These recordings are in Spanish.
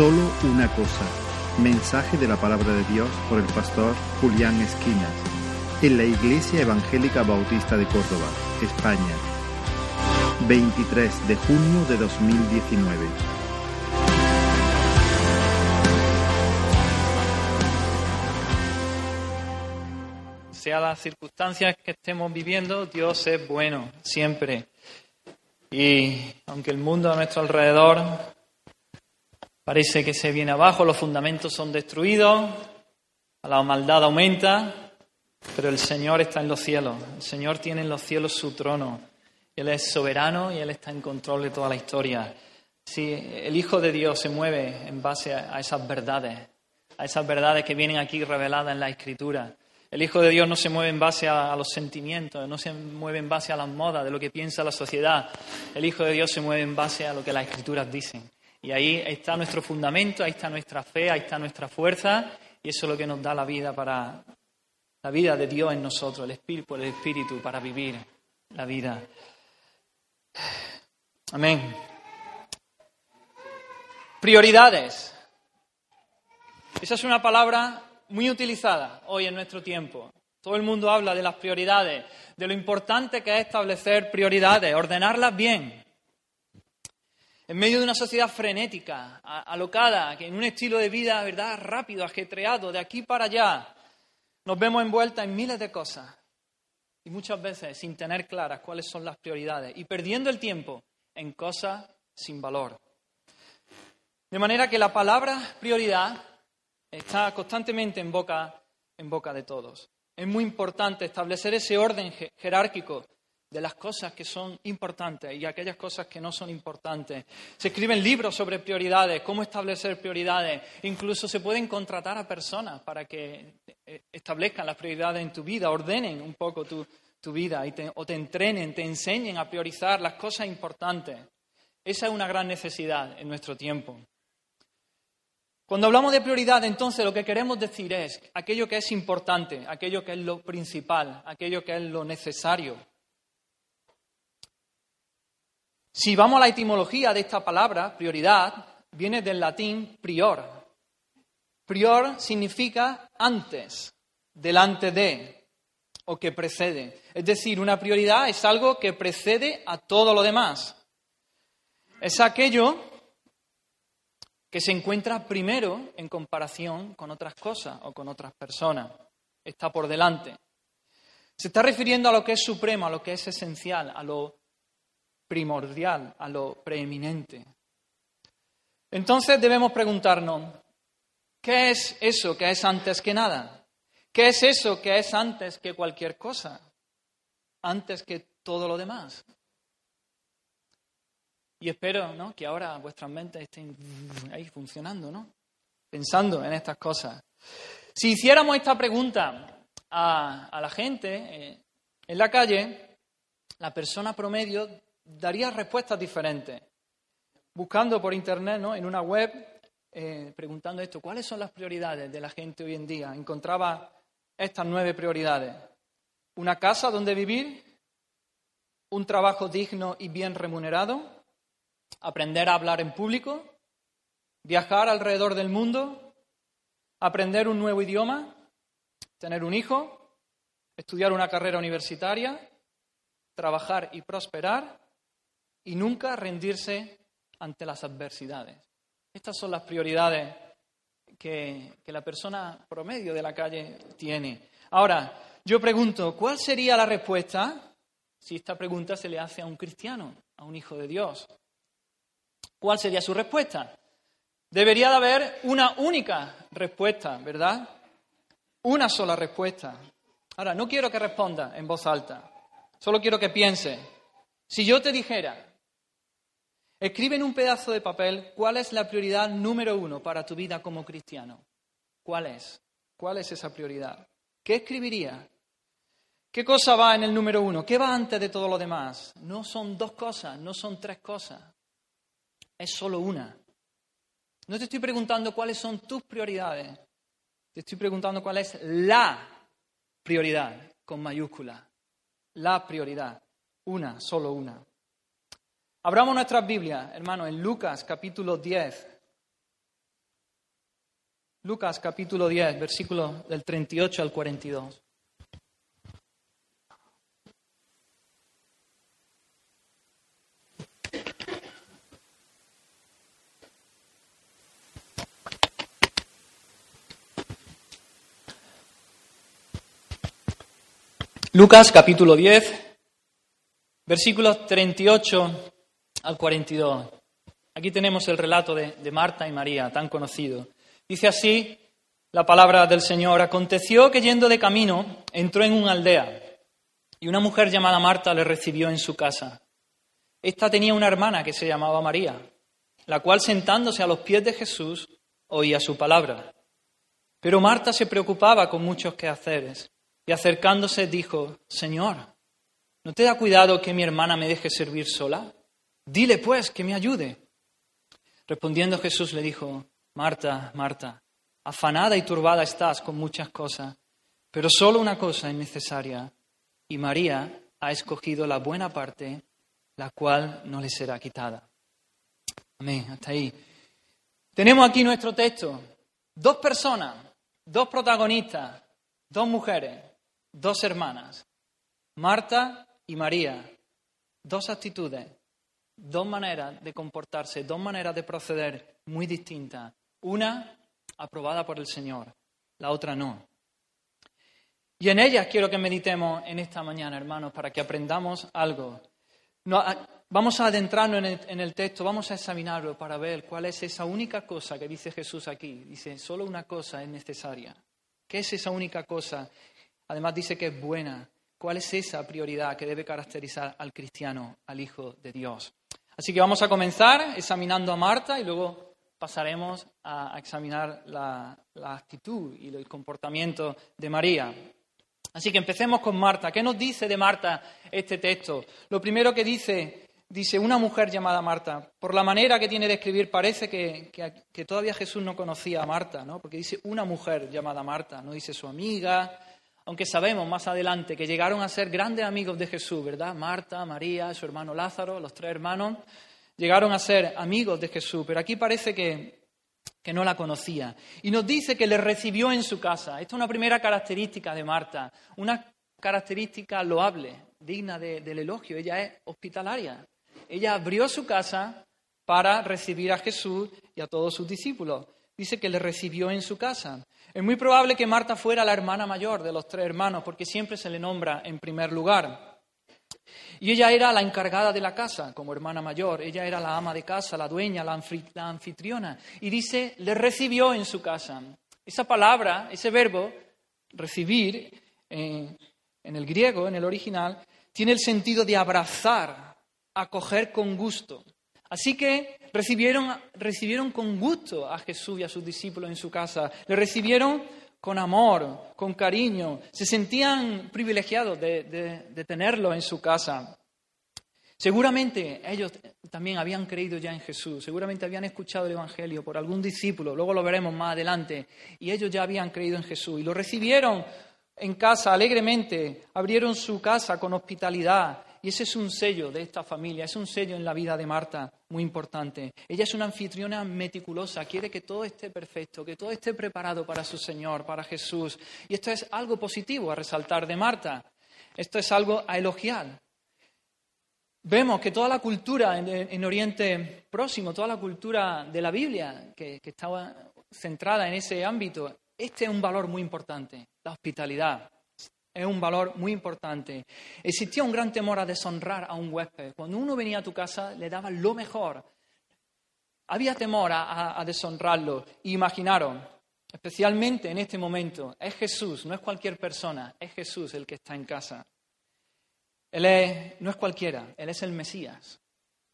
Solo una cosa. Mensaje de la palabra de Dios por el pastor Julián Esquinas en la Iglesia Evangélica Bautista de Córdoba, España. 23 de junio de 2019. Sea las circunstancias que estemos viviendo, Dios es bueno, siempre. Y aunque el mundo a nuestro alrededor parece que se viene abajo, los fundamentos son destruidos, la maldad aumenta, pero el Señor está en los cielos, el Señor tiene en los cielos su trono, Él es soberano y Él está en control de toda la historia. Si el Hijo de Dios se mueve en base a esas verdades, a esas verdades que vienen aquí reveladas en la Escritura, el Hijo de Dios no se mueve en base a, los sentimientos, no se mueve en base a las modas, de lo que piensa la sociedad. El Hijo de Dios se mueve en base a lo que las Escrituras dicen. Y ahí está nuestro fundamento, ahí está nuestra fe, ahí está nuestra fuerza, y eso es lo que nos da la vida para la vida de Dios en nosotros, el Espíritu, el Espíritu para vivir la vida. Amén. Prioridades. Esa es una palabra muy utilizada hoy en nuestro tiempo. Todo el mundo habla de las prioridades, de lo importante que es establecer prioridades, ordenarlas bien. En medio de una sociedad frenética, alocada, que en un estilo de vida, ¿verdad?, rápido, ajetreado, de aquí para allá, nos vemos envueltas en miles de cosas y muchas veces sin tener claras cuáles son las prioridades y perdiendo el tiempo en cosas sin valor. De manera que la palabra prioridad está constantemente en boca, en boca de todos. Es muy importante establecer ese orden jerárquico de las cosas que son importantes y aquellas cosas que no son importantes. Se escriben libros sobre prioridades, cómo establecer prioridades. Incluso se pueden contratar a personas para que eh, establezcan las prioridades en tu vida, ordenen un poco tu, vida y o te entrenen, te enseñen a priorizar las cosas importantes. Esa es una gran necesidad en nuestro tiempo. Cuando hablamos de prioridad, entonces lo que queremos decir es aquello que es importante, aquello que es lo principal, aquello que es lo necesario. Si vamos a la etimología de esta palabra, prioridad, viene del latín prior. Prior significa antes, delante de, o que precede. Es decir, una prioridad es algo que precede a todo lo demás. Es aquello que se encuentra primero en comparación con otras cosas o con otras personas. Está por delante. Se está refiriendo a lo que es supremo, a lo que es esencial, a lo primordial, a lo preeminente. Entonces debemos preguntarnos, ¿qué es eso que es antes que nada? ¿Qué es eso que es antes que cualquier cosa? Antes que todo lo demás. Y espero ¿no? que ahora vuestras mentes estén ahí funcionando, ¿no? pensando en estas cosas. Si hiciéramos esta pregunta a, la gente eh, en la calle, la persona promedio daría respuestas diferentes. Buscando por internet, ¿no? en una web, eh, preguntando esto, ¿cuáles son las prioridades de la gente hoy en día? Encontraba estas nueve prioridades. Una casa donde vivir, un trabajo digno y bien remunerado, aprender a hablar en público, viajar alrededor del mundo, aprender un nuevo idioma, tener un hijo, estudiar una carrera universitaria, trabajar y prosperar y nunca rendirse ante las adversidades. Estas son las prioridades que, la persona promedio de la calle tiene. Ahora, yo pregunto, ¿cuál sería la respuesta si esta pregunta se le hace a un cristiano, a un hijo de Dios? ¿Cuál sería su respuesta? Debería de haber una única respuesta, ¿verdad? Una sola respuesta. Ahora, no quiero que responda en voz alta, solo quiero que piense. Si yo te dijera, escribe en un pedazo de papel cuál es la prioridad número uno para tu vida como cristiano. ¿Cuál es? ¿Cuál es esa prioridad? ¿Qué escribiría? ¿Qué cosa va en el número uno? ¿Qué va antes de todo lo demás? No son dos cosas, no son tres cosas es solo una. No te estoy preguntando cuáles son tus prioridades, te estoy preguntando cuál es la prioridad con mayúscula. La prioridad, una, solo una. Abramos nuestras Biblias, hermanos, en Lucas capítulo 10. Lucas capítulo 10, versículos del 38 al 42. Lucas capítulo 10, versículos 38 al 42. Aquí tenemos el relato de, Marta y María, tan conocido. Dice así la palabra del Señor. Aconteció que yendo de camino entró en una aldea y una mujer llamada Marta le recibió en su casa. Esta tenía una hermana que se llamaba María, la cual sentándose a los pies de Jesús oía su palabra. Pero Marta se preocupaba con muchos quehaceres y acercándose dijo, Señor, ¿no te da cuidado que mi hermana me deje servir sola? Dile pues que me ayude. Respondiendo Jesús le dijo, Marta, Marta, afanada y turbada estás con muchas cosas, pero solo una cosa es necesaria, y María ha escogido la buena parte, la cual no le será quitada. Amén, hasta ahí. Tenemos aquí nuestro texto, dos personas, dos protagonistas, dos mujeres, dos hermanas, Marta y María, dos actitudes, dos maneras de comportarse, dos maneras de proceder muy distintas. Una aprobada por el Señor, la otra no. Y en ellas quiero que meditemos en esta mañana, hermanos, para que aprendamos algo. vamos a adentrarnos en el, en el, texto, vamos a examinarlo para ver cuál es esa única cosa que dice Jesús aquí. Dice, solo una cosa es necesaria. ¿Qué es esa única cosa Además dice que es buena. ¿Cuál es esa prioridad que debe caracterizar al cristiano, al Hijo de Dios? Así que vamos a comenzar examinando a Marta y luego pasaremos a, examinar la, actitud y el comportamiento de María. Así que empecemos con Marta. ¿Qué nos dice de Marta este texto? Lo primero que dice, dice una mujer llamada Marta. Por la manera que tiene de escribir parece que, que, que, todavía Jesús no conocía a Marta, ¿no? Porque dice una mujer llamada Marta, no dice su amiga, aunque sabemos más adelante que llegaron a ser grandes amigos de Jesús, ¿verdad? Marta, María, su hermano Lázaro, los tres hermanos, llegaron a ser amigos de Jesús, pero aquí parece que, que no la conocía. Y nos dice que le recibió en su casa. Esta es una primera característica de Marta, una característica loable, digna del elogio. Ella es hospitalaria. Ella abrió su casa para recibir a Jesús y a todos sus discípulos. Dice que le recibió en su casa. Es muy probable que Marta fuera la hermana mayor de los tres hermanos, porque siempre se le nombra en primer lugar. Y ella era la encargada de la casa como hermana mayor, ella era la ama de casa, la dueña, la anfitriona. Y dice, le recibió en su casa. Esa palabra, ese verbo, recibir, en el griego, en el original, tiene el sentido de abrazar, acoger con gusto. Así que recibieron, recibieron con gusto a Jesús y a sus discípulos en su casa. Le recibieron con amor, con cariño. Se sentían privilegiados de, de, tenerlo en su casa. Seguramente ellos también habían creído ya en Jesús, seguramente habían escuchado el Evangelio por algún discípulo, luego lo veremos más adelante, y ellos ya habían creído en Jesús y lo recibieron en casa alegremente, abrieron su casa con hospitalidad y ese es un sello de esta familia, es un sello en la vida de Marta muy importante. Ella es una anfitriona meticulosa, quiere que todo esté perfecto, que todo esté preparado para su Señor, para Jesús. Y esto es algo positivo a resaltar de Marta. Esto es algo a elogiar. Vemos que toda la cultura en, Oriente Próximo, toda la cultura de la Biblia, que, estaba centrada en ese ámbito, este es un valor muy importante, la hospitalidad es un valor muy importante. Existía un gran temor a deshonrar a un huésped. Cuando uno venía a tu casa, le daba lo mejor. Había temor a, deshonrarlo. imaginaron, especialmente en este momento, es Jesús, no es cualquier persona, es Jesús el que está en casa. Él no es cualquiera, Él es el Mesías.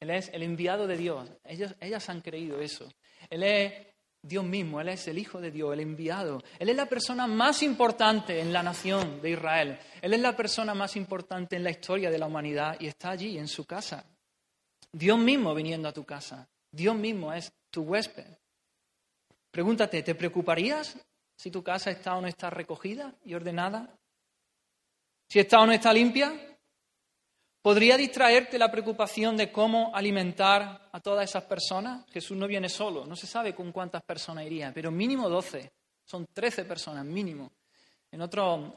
Él es el enviado de Dios. Ellas han creído eso. Él es Dios mismo, Él es el Hijo de Dios, el enviado. Él es la persona más importante en la nación de Israel. Él es la persona más importante en la historia de la humanidad y está allí, en su casa. Dios mismo viniendo a tu casa. Dios mismo es tu huésped. Pregúntate, ¿te preocuparías si tu casa está o no está recogida y ordenada? ¿Si está o no está limpia? ¿Podría distraerte la preocupación de cómo alimentar a todas esas personas? Jesús no viene solo, no se sabe con cuántas personas iría, pero mínimo 12, son 13 personas mínimo. En otro,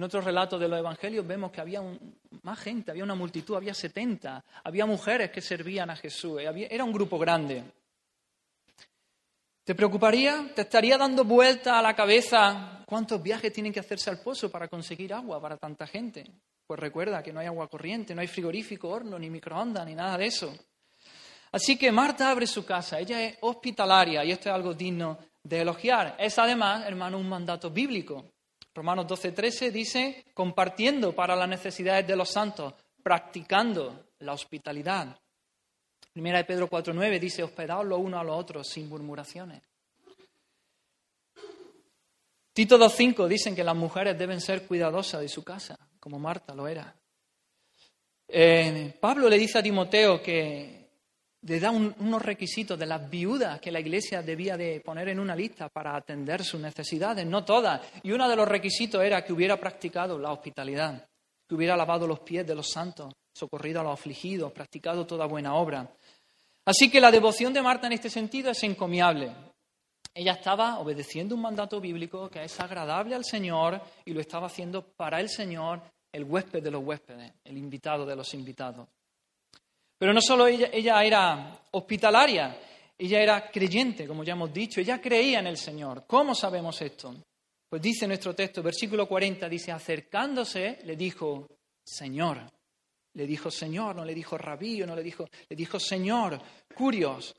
otros relatos de los evangelios vemos que había más gente, había una multitud, había 70, había mujeres que servían a Jesús, era un grupo grande. ¿Te preocuparía? ¿Te estaría dando vuelta a la cabeza cuántos viajes tienen que hacerse al pozo para conseguir agua para tanta gente? Pues recuerda que no hay agua corriente, no hay frigorífico, horno, ni microondas, ni nada de eso. Así que Marta abre su casa, ella es hospitalaria y esto es algo digno de elogiar. Es además, hermano, un mandato bíblico. Romanos 12:13 dice, compartiendo para las necesidades de los santos, practicando la hospitalidad. Primera de Pedro 4:9 dice, hospedaos los unos a los otros sin murmuraciones. Tito 2.5 dicen que las mujeres deben ser cuidadosas de su casa, como Marta lo era. Eh, Pablo le dice a Timoteo que le da unos requisitos de las viudas que la iglesia debía de poner en una lista para atender sus necesidades, no todas. Y uno de los requisitos era que hubiera practicado la hospitalidad, que hubiera lavado los pies de los santos, socorrido a los afligidos, practicado toda buena obra. Así que la devoción de Marta en este sentido es encomiable. Ella estaba obedeciendo un mandato bíblico que es agradable al Señor y lo estaba haciendo para el Señor, el huésped de los huéspedes, el invitado de los invitados. Pero no solo ella, era hospitalaria, ella era creyente, como ya hemos dicho, ella creía en el Señor. ¿Cómo sabemos esto? Pues dice nuestro texto, versículo 40, dice, acercándose, le dijo, Señor. Le dijo Señor, no le dijo rabío, no le dijo, le dijo Señor, curios.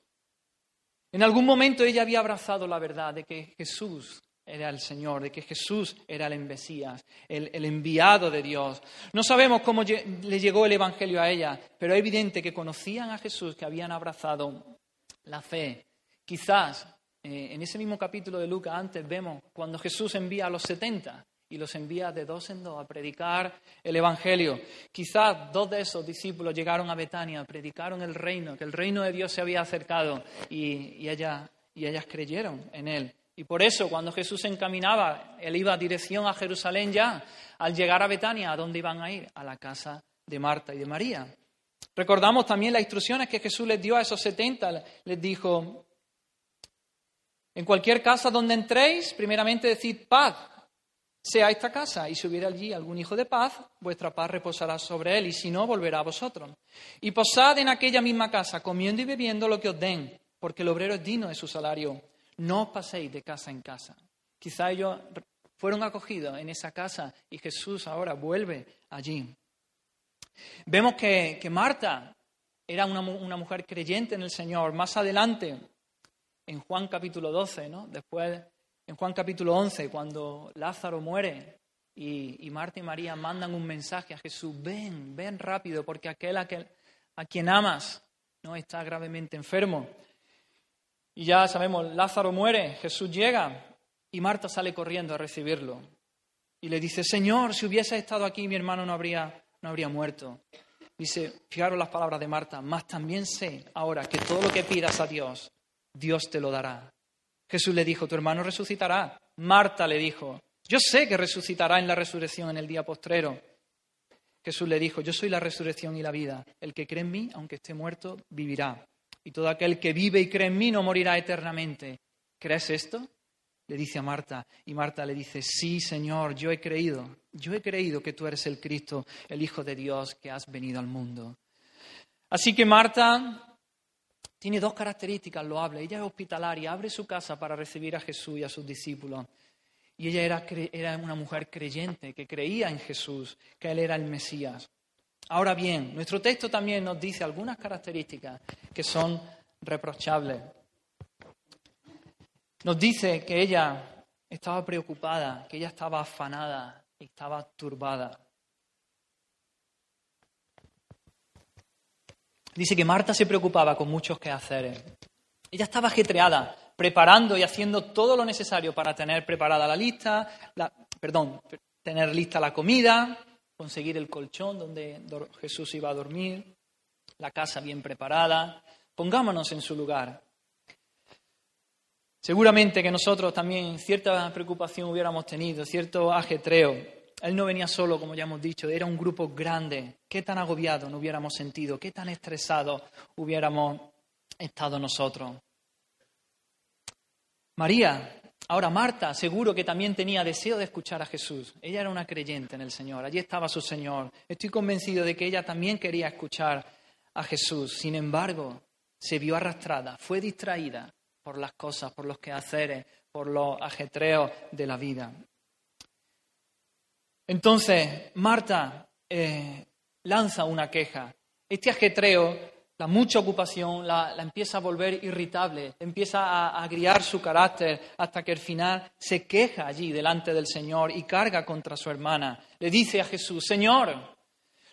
En algún momento ella había abrazado la verdad de que Jesús era el Señor, de que Jesús era el Mesías, el, el, enviado de Dios. No sabemos cómo le llegó el Evangelio a ella, pero es evidente que conocían a Jesús, que habían abrazado la fe. Quizás eh, en ese mismo capítulo de Lucas antes vemos cuando Jesús envía a los setenta y los envía de dos en dos a predicar el Evangelio. Quizás dos de esos discípulos llegaron a Betania, predicaron el reino, que el reino de Dios se había acercado y, y, y ellas creyeron en él. Y por eso cuando Jesús se encaminaba, él iba dirección a Jerusalén ya, al llegar a Betania, ¿a dónde iban a ir? A la casa de Marta y de María. Recordamos también las instrucciones que Jesús les dio a esos setenta. Les dijo, en cualquier casa donde entréis, primeramente decid paz sea esta casa, y si hubiera allí algún hijo de paz, vuestra paz reposará sobre él, y si no, volverá a vosotros. Y posad en aquella misma casa, comiendo y bebiendo lo que os den, porque el obrero es digno de su salario. No os paséis de casa en casa. Quizá ellos fueron acogidos en esa casa y Jesús ahora vuelve allí. Vemos que, Marta era una, una, mujer creyente en el Señor. Más adelante, en Juan capítulo 12, ¿no? después en Juan capítulo 11, cuando Lázaro muere y, Marta y María mandan un mensaje a Jesús, ven, ven rápido, porque aquel, a quien amas no está gravemente enfermo. Y ya sabemos, Lázaro muere, Jesús llega y Marta sale corriendo a recibirlo. Y le dice, Señor, si hubiese estado aquí mi hermano no habría, no habría muerto. Dice, fijaros las palabras de Marta, más también sé ahora que todo lo que pidas a Dios, Dios te lo dará. Jesús le dijo, tu hermano resucitará. Marta le dijo, yo sé que resucitará en la resurrección en el día postrero. Jesús le dijo, yo soy la resurrección y la vida. El que cree en mí, aunque esté muerto, vivirá. Y todo aquel que vive y cree en mí no morirá eternamente. ¿Crees esto? Le dice a Marta. Y Marta le dice, sí, Señor, yo he creído. Yo he creído que tú eres el Cristo, el Hijo de Dios, que has venido al mundo. Así que Marta tiene dos características lo habla. Ella es hospitalaria, abre su casa para recibir a Jesús y a sus discípulos. Y ella era, era una mujer creyente, que creía en Jesús, que Él era el Mesías. Ahora bien, nuestro texto también nos dice algunas características que son reprochables. Nos dice que ella estaba preocupada, que ella estaba afanada, estaba turbada. Dice que Marta se preocupaba con muchos quehaceres. Ella estaba ajetreada, preparando y haciendo todo lo necesario para tener preparada la lista, perdón, tener lista la comida, conseguir el colchón donde Jesús iba a dormir, la casa bien preparada. Pongámonos en su lugar. Seguramente que nosotros también cierta preocupación hubiéramos tenido, cierto ajetreo. Él no venía solo, como ya hemos dicho, era un grupo grande. ¿Qué tan agobiado no hubiéramos sentido? ¿Qué tan estresados hubiéramos estado nosotros? María, ahora Marta, seguro que también tenía deseo de escuchar a Jesús. Ella era una creyente en el Señor, allí estaba su Señor. Estoy convencido de que ella también quería escuchar a Jesús. Sin embargo, se vio arrastrada, fue distraída por las cosas, por los quehaceres, por los ajetreos de la vida. Entonces, Marta eh, lanza una queja. Este ajetreo, la mucha ocupación, la, empieza a volver irritable, empieza a agriar su carácter hasta que al final se queja allí delante del Señor y carga contra su hermana. Le dice a Jesús, Señor,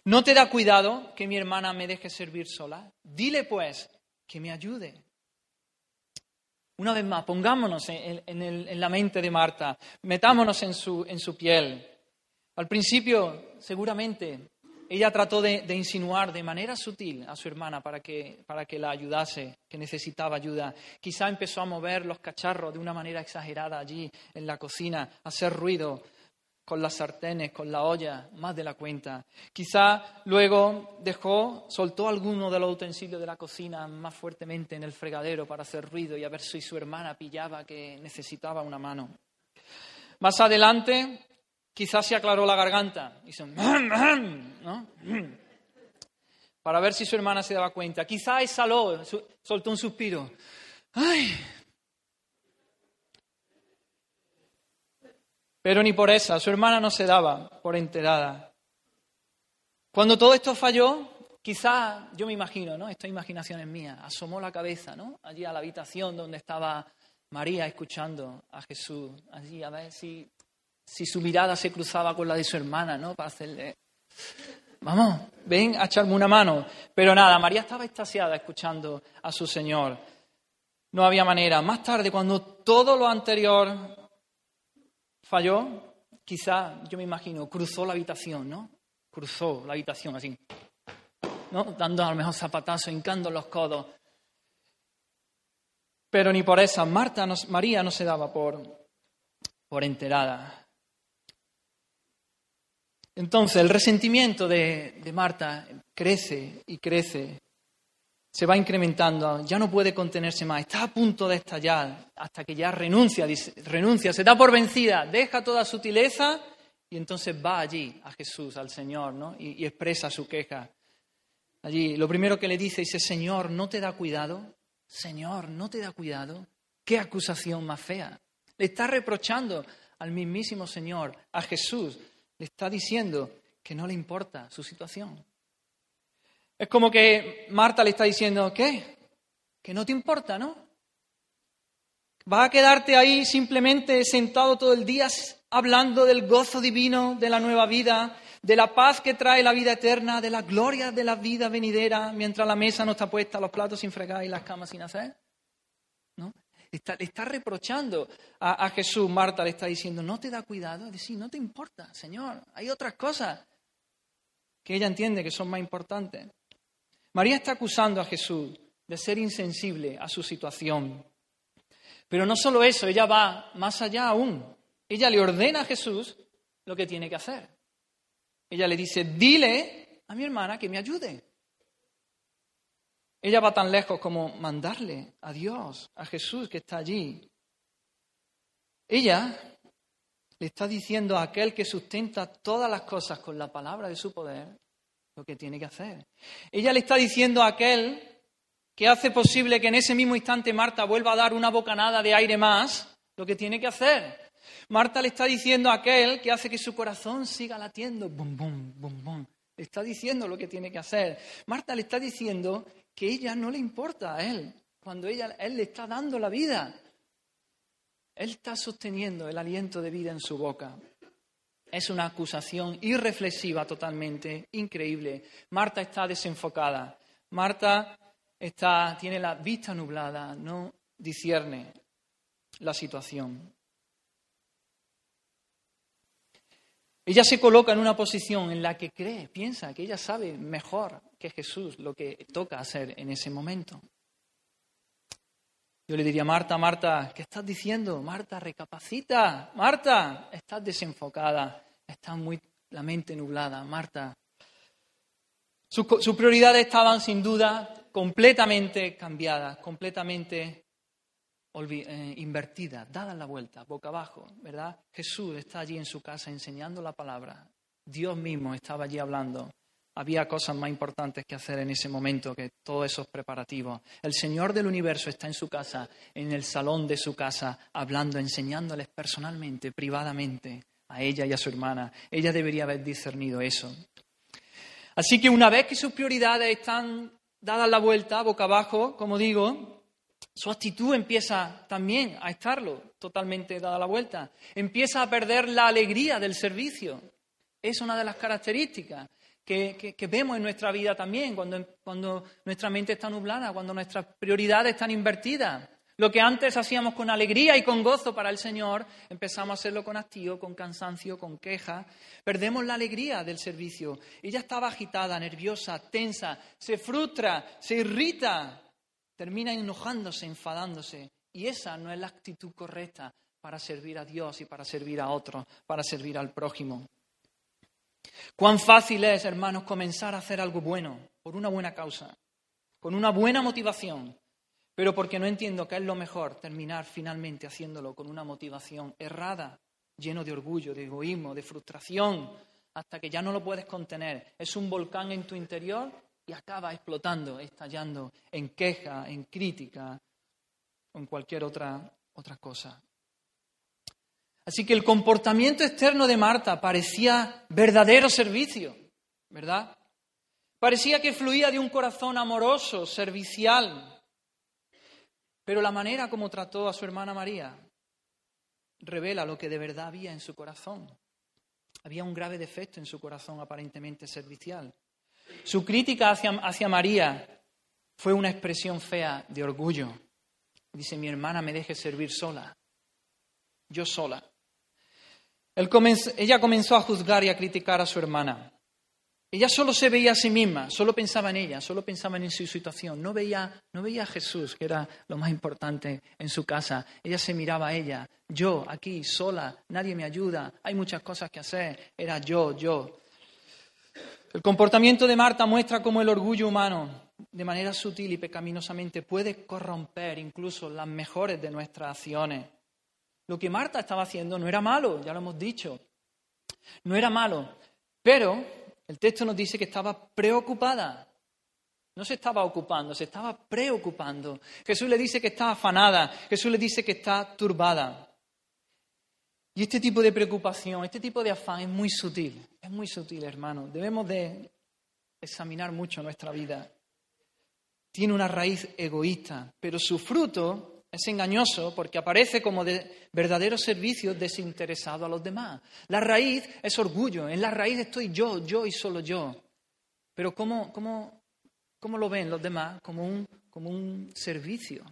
¿no te da cuidado que mi hermana me deje servir sola? Dile pues que me ayude. Una vez más, pongámonos en, la mente de Marta, metámonos en su, en su piel. Al principio, seguramente, ella trató de, insinuar de manera sutil a su hermana para que, para que la ayudase, que necesitaba ayuda. Quizá empezó a mover los cacharros de una manera exagerada allí en la cocina, a hacer ruido con las sartenes, con la olla, más de la cuenta. Quizá luego dejó, soltó alguno de los utensilios de la cocina más fuertemente en el fregadero para hacer ruido y a ver si su hermana pillaba que necesitaba una mano. Más adelante Quizás se aclaró la garganta. Hizo, ¿no? Para ver si su hermana se daba cuenta. Quizás exhaló, soltó un suspiro. ¡Ay! Pero ni por esa, su hermana no se daba por enterada. Cuando todo esto falló, quizás, yo me imagino, ¿no? Esta imaginación es mía, asomó la cabeza, ¿no? Allí a la habitación donde estaba María escuchando a Jesús, allí a ver si si su mirada se cruzaba con la de su hermana, ¿no? Para hacerle, vamos, ven a echarme una mano. Pero nada, María estaba extasiada escuchando a su Señor. No había manera. Más tarde, cuando todo lo anterior falló, quizá, yo me imagino, cruzó la habitación, ¿no? Cruzó la habitación así, ¿no? Dando a lo mejor zapatazos, hincando los codos. Pero ni por esa, Marta María no se daba por, por enterada. Entonces el resentimiento de, Marta crece y crece, se va incrementando, ya no puede contenerse más, está a punto de estallar hasta que ya renuncia, renuncia, se da por vencida, deja toda sutileza y entonces va allí a Jesús, al Señor, ¿no? y, y expresa su queja. Allí, lo primero que le dice, dice, Señor, ¿no te da cuidado? Señor, ¿no te da cuidado? Qué acusación más fea. Le está reprochando al mismísimo Señor, a Jesús, le está diciendo que no le importa su situación. Es como que Marta le está diciendo, ¿qué? Que no te importa, ¿no? ¿Vas a quedarte ahí simplemente sentado todo el día hablando del gozo divino de la nueva vida, de la paz que trae la vida eterna, de la gloria de la vida venidera, mientras la mesa no está puesta, los platos sin fregar y las camas sin hacer? Está, le está reprochando a, Jesús, Marta le está diciendo, no te da cuidado, es decir, no te importa, Señor, hay otras cosas que ella entiende que son más importantes. María está acusando a Jesús de ser insensible a su situación. Pero no solo eso, ella va más allá aún. Ella le ordena a Jesús lo que tiene que hacer. Ella le dice, dile a mi hermana que me ayude. Ella va tan lejos como mandarle a Dios, a Jesús que está allí. Ella le está diciendo a aquel que sustenta todas las cosas con la palabra de su poder lo que tiene que hacer. Ella le está diciendo a aquel que hace posible que en ese mismo instante Marta vuelva a dar una bocanada de aire más lo que tiene que hacer. Marta le está diciendo a aquel que hace que su corazón siga latiendo. Bum, bum, bum, bum. Le está diciendo lo que tiene que hacer. Marta le está diciendo que ella no le importa a él, cuando ella, él le está dando la vida. Él está sosteniendo el aliento de vida en su boca. Es una acusación irreflexiva totalmente, increíble. Marta está desenfocada. Marta está, tiene la vista nublada, no discierne la situación. Ella se coloca en una posición en la que cree, piensa que ella sabe mejor que Jesús lo que toca hacer en ese momento. Yo le diría, Marta, Marta, ¿qué estás diciendo? Marta, recapacita. Marta, estás desenfocada, estás muy la mente nublada. Marta, sus, sus prioridades estaban sin duda completamente cambiadas, completamente eh, invertida, dada la vuelta, boca abajo, ¿verdad? Jesús está allí en su casa enseñando la palabra. Dios mismo estaba allí hablando. Había cosas más importantes que hacer en ese momento que todos esos preparativos. El Señor del universo está en su casa, en el salón de su casa, hablando, enseñándoles personalmente, privadamente, a ella y a su hermana. Ella debería haber discernido eso. Así que una vez que sus prioridades están dadas la vuelta, boca abajo, como digo, su actitud empieza también a estarlo totalmente dada la vuelta. Empieza a perder la alegría del servicio. Es una de las características que, vemos en nuestra vida también, cuando, cuando nuestra mente está nublada, cuando nuestras prioridades están invertidas. Lo que antes hacíamos con alegría y con gozo para el Señor, empezamos a hacerlo con hastío, con cansancio, con queja. Perdemos la alegría del servicio. Ella estaba agitada, nerviosa, tensa, se frustra, se irrita termina enojándose, enfadándose. Y esa no es la actitud correcta para servir a Dios y para servir a otros, para servir al prójimo. Cuán fácil es, hermanos, comenzar a hacer algo bueno por una buena causa, con una buena motivación, pero porque no entiendo que es lo mejor terminar finalmente haciéndolo con una motivación errada, lleno de orgullo, de egoísmo, de frustración, hasta que ya no lo puedes contener. Es un volcán en tu interior y acaba explotando, estallando en queja, en crítica o en cualquier otra, otra cosa. Así que el comportamiento externo de Marta parecía verdadero servicio, ¿verdad? Parecía que fluía de un corazón amoroso, servicial. Pero la manera como trató a su hermana María revela lo que de verdad había en su corazón. Había un grave defecto en su corazón aparentemente servicial. Su crítica hacia, María fue una expresión fea de orgullo. Dice, mi hermana me deje servir sola, yo sola. ella comenzó a juzgar y a criticar a su hermana. Ella solo se veía a sí misma, solo pensaba en ella, solo pensaba en su situación. No veía, no veía a Jesús, que era lo más importante en su casa. Ella se miraba a ella. Yo, aquí, sola, nadie me ayuda, hay muchas cosas que hacer. Era yo, yo. El comportamiento de Marta muestra cómo el orgullo humano, de manera sutil y pecaminosamente, puede corromper incluso las mejores de nuestras acciones. Lo que Marta estaba haciendo no era malo, ya lo hemos dicho. No era malo, pero el texto nos dice que estaba preocupada. No se estaba ocupando, se estaba preocupando. Jesús le dice que está afanada, Jesús le dice que está turbada. Y este tipo de preocupación, este tipo de afán es muy sutil, es muy sutil, hermano. Debemos de examinar mucho nuestra vida. Tiene una raíz egoísta, pero su fruto es engañoso porque aparece como de verdadero servicio desinteresado a los demás. La raíz es orgullo, en la raíz estoy yo, yo y solo yo. Pero ¿cómo, cómo, cómo lo ven los demás? Como un, como un servicio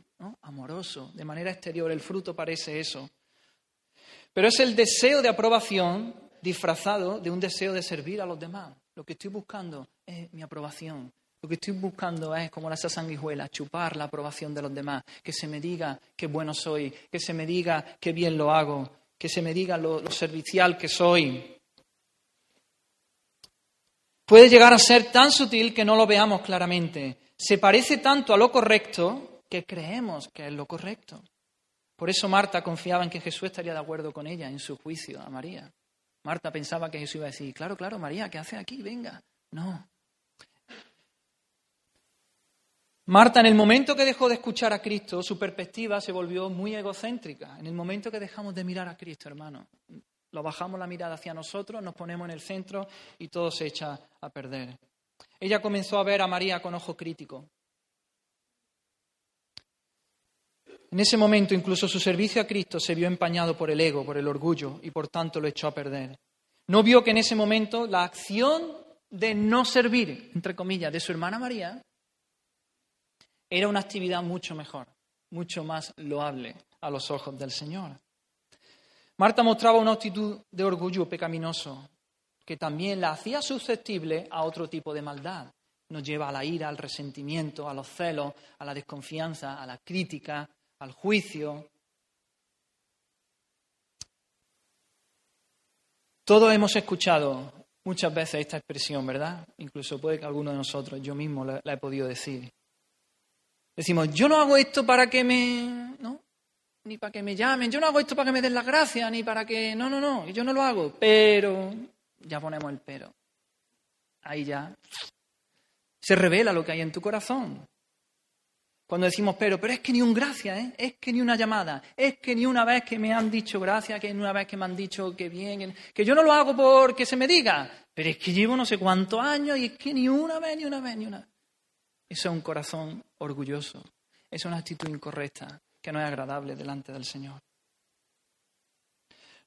amoroso, de manera exterior. El fruto parece eso. Pero es el deseo de aprobación disfrazado de un deseo de servir a los demás. Lo que estoy buscando es mi aprobación. Lo que estoy buscando es, como la sanguijuela, chupar la aprobación de los demás. Que se me diga qué bueno soy, que se me diga qué bien lo hago, que se me diga lo servicial que soy. Puede llegar a ser tan sutil que no lo veamos claramente. Se parece tanto a lo correcto que creemos que es lo correcto. Por eso Marta confiaba en que Jesús estaría de acuerdo con ella en su juicio a María. Marta pensaba que Jesús iba a decir, claro, claro, María, ¿qué hace aquí? Venga. No. Marta, en el momento que dejó de escuchar a Cristo, su perspectiva se volvió muy egocéntrica. En el momento que dejamos de mirar a Cristo, hermano, lo bajamos la mirada hacia nosotros, nos ponemos en el centro y todo se echa a perder. Ella comenzó a ver a María con ojo crítico. En ese momento incluso su servicio a Cristo se vio empañado por el ego, por el orgullo y por tanto lo echó a perder. No vio que en ese momento la acción de no servir, entre comillas, de su hermana María era una actividad mucho mejor, mucho más loable a los ojos del Señor. Marta mostraba una actitud de orgullo pecaminoso que también la hacía susceptible a otro tipo de maldad. Nos lleva a la ira, al resentimiento, a los celos, a la desconfianza, a la crítica, al juicio. Todos hemos escuchado muchas veces esta expresión, ¿verdad? Incluso puede que alguno de nosotros, yo mismo la, he podido decir. Decimos, yo no hago esto para que me... ¿no? Ni para que me llamen, yo no hago esto para que me den las gracias, ni para que... No, no, no, yo no lo hago, pero... Ya ponemos el pero. Ahí ya se revela lo que hay en tu corazón. Cuando decimos, pero, pero es que ni un gracias, ¿eh? es que ni una llamada, es que ni una vez que me han dicho gracias, que ni una vez que me han dicho que bien, que yo no lo hago porque se me diga, pero es que llevo no sé cuántos años y es que ni una vez, ni una vez, ni una vez. Eso es un corazón orgulloso, es una actitud incorrecta que no es agradable delante del Señor.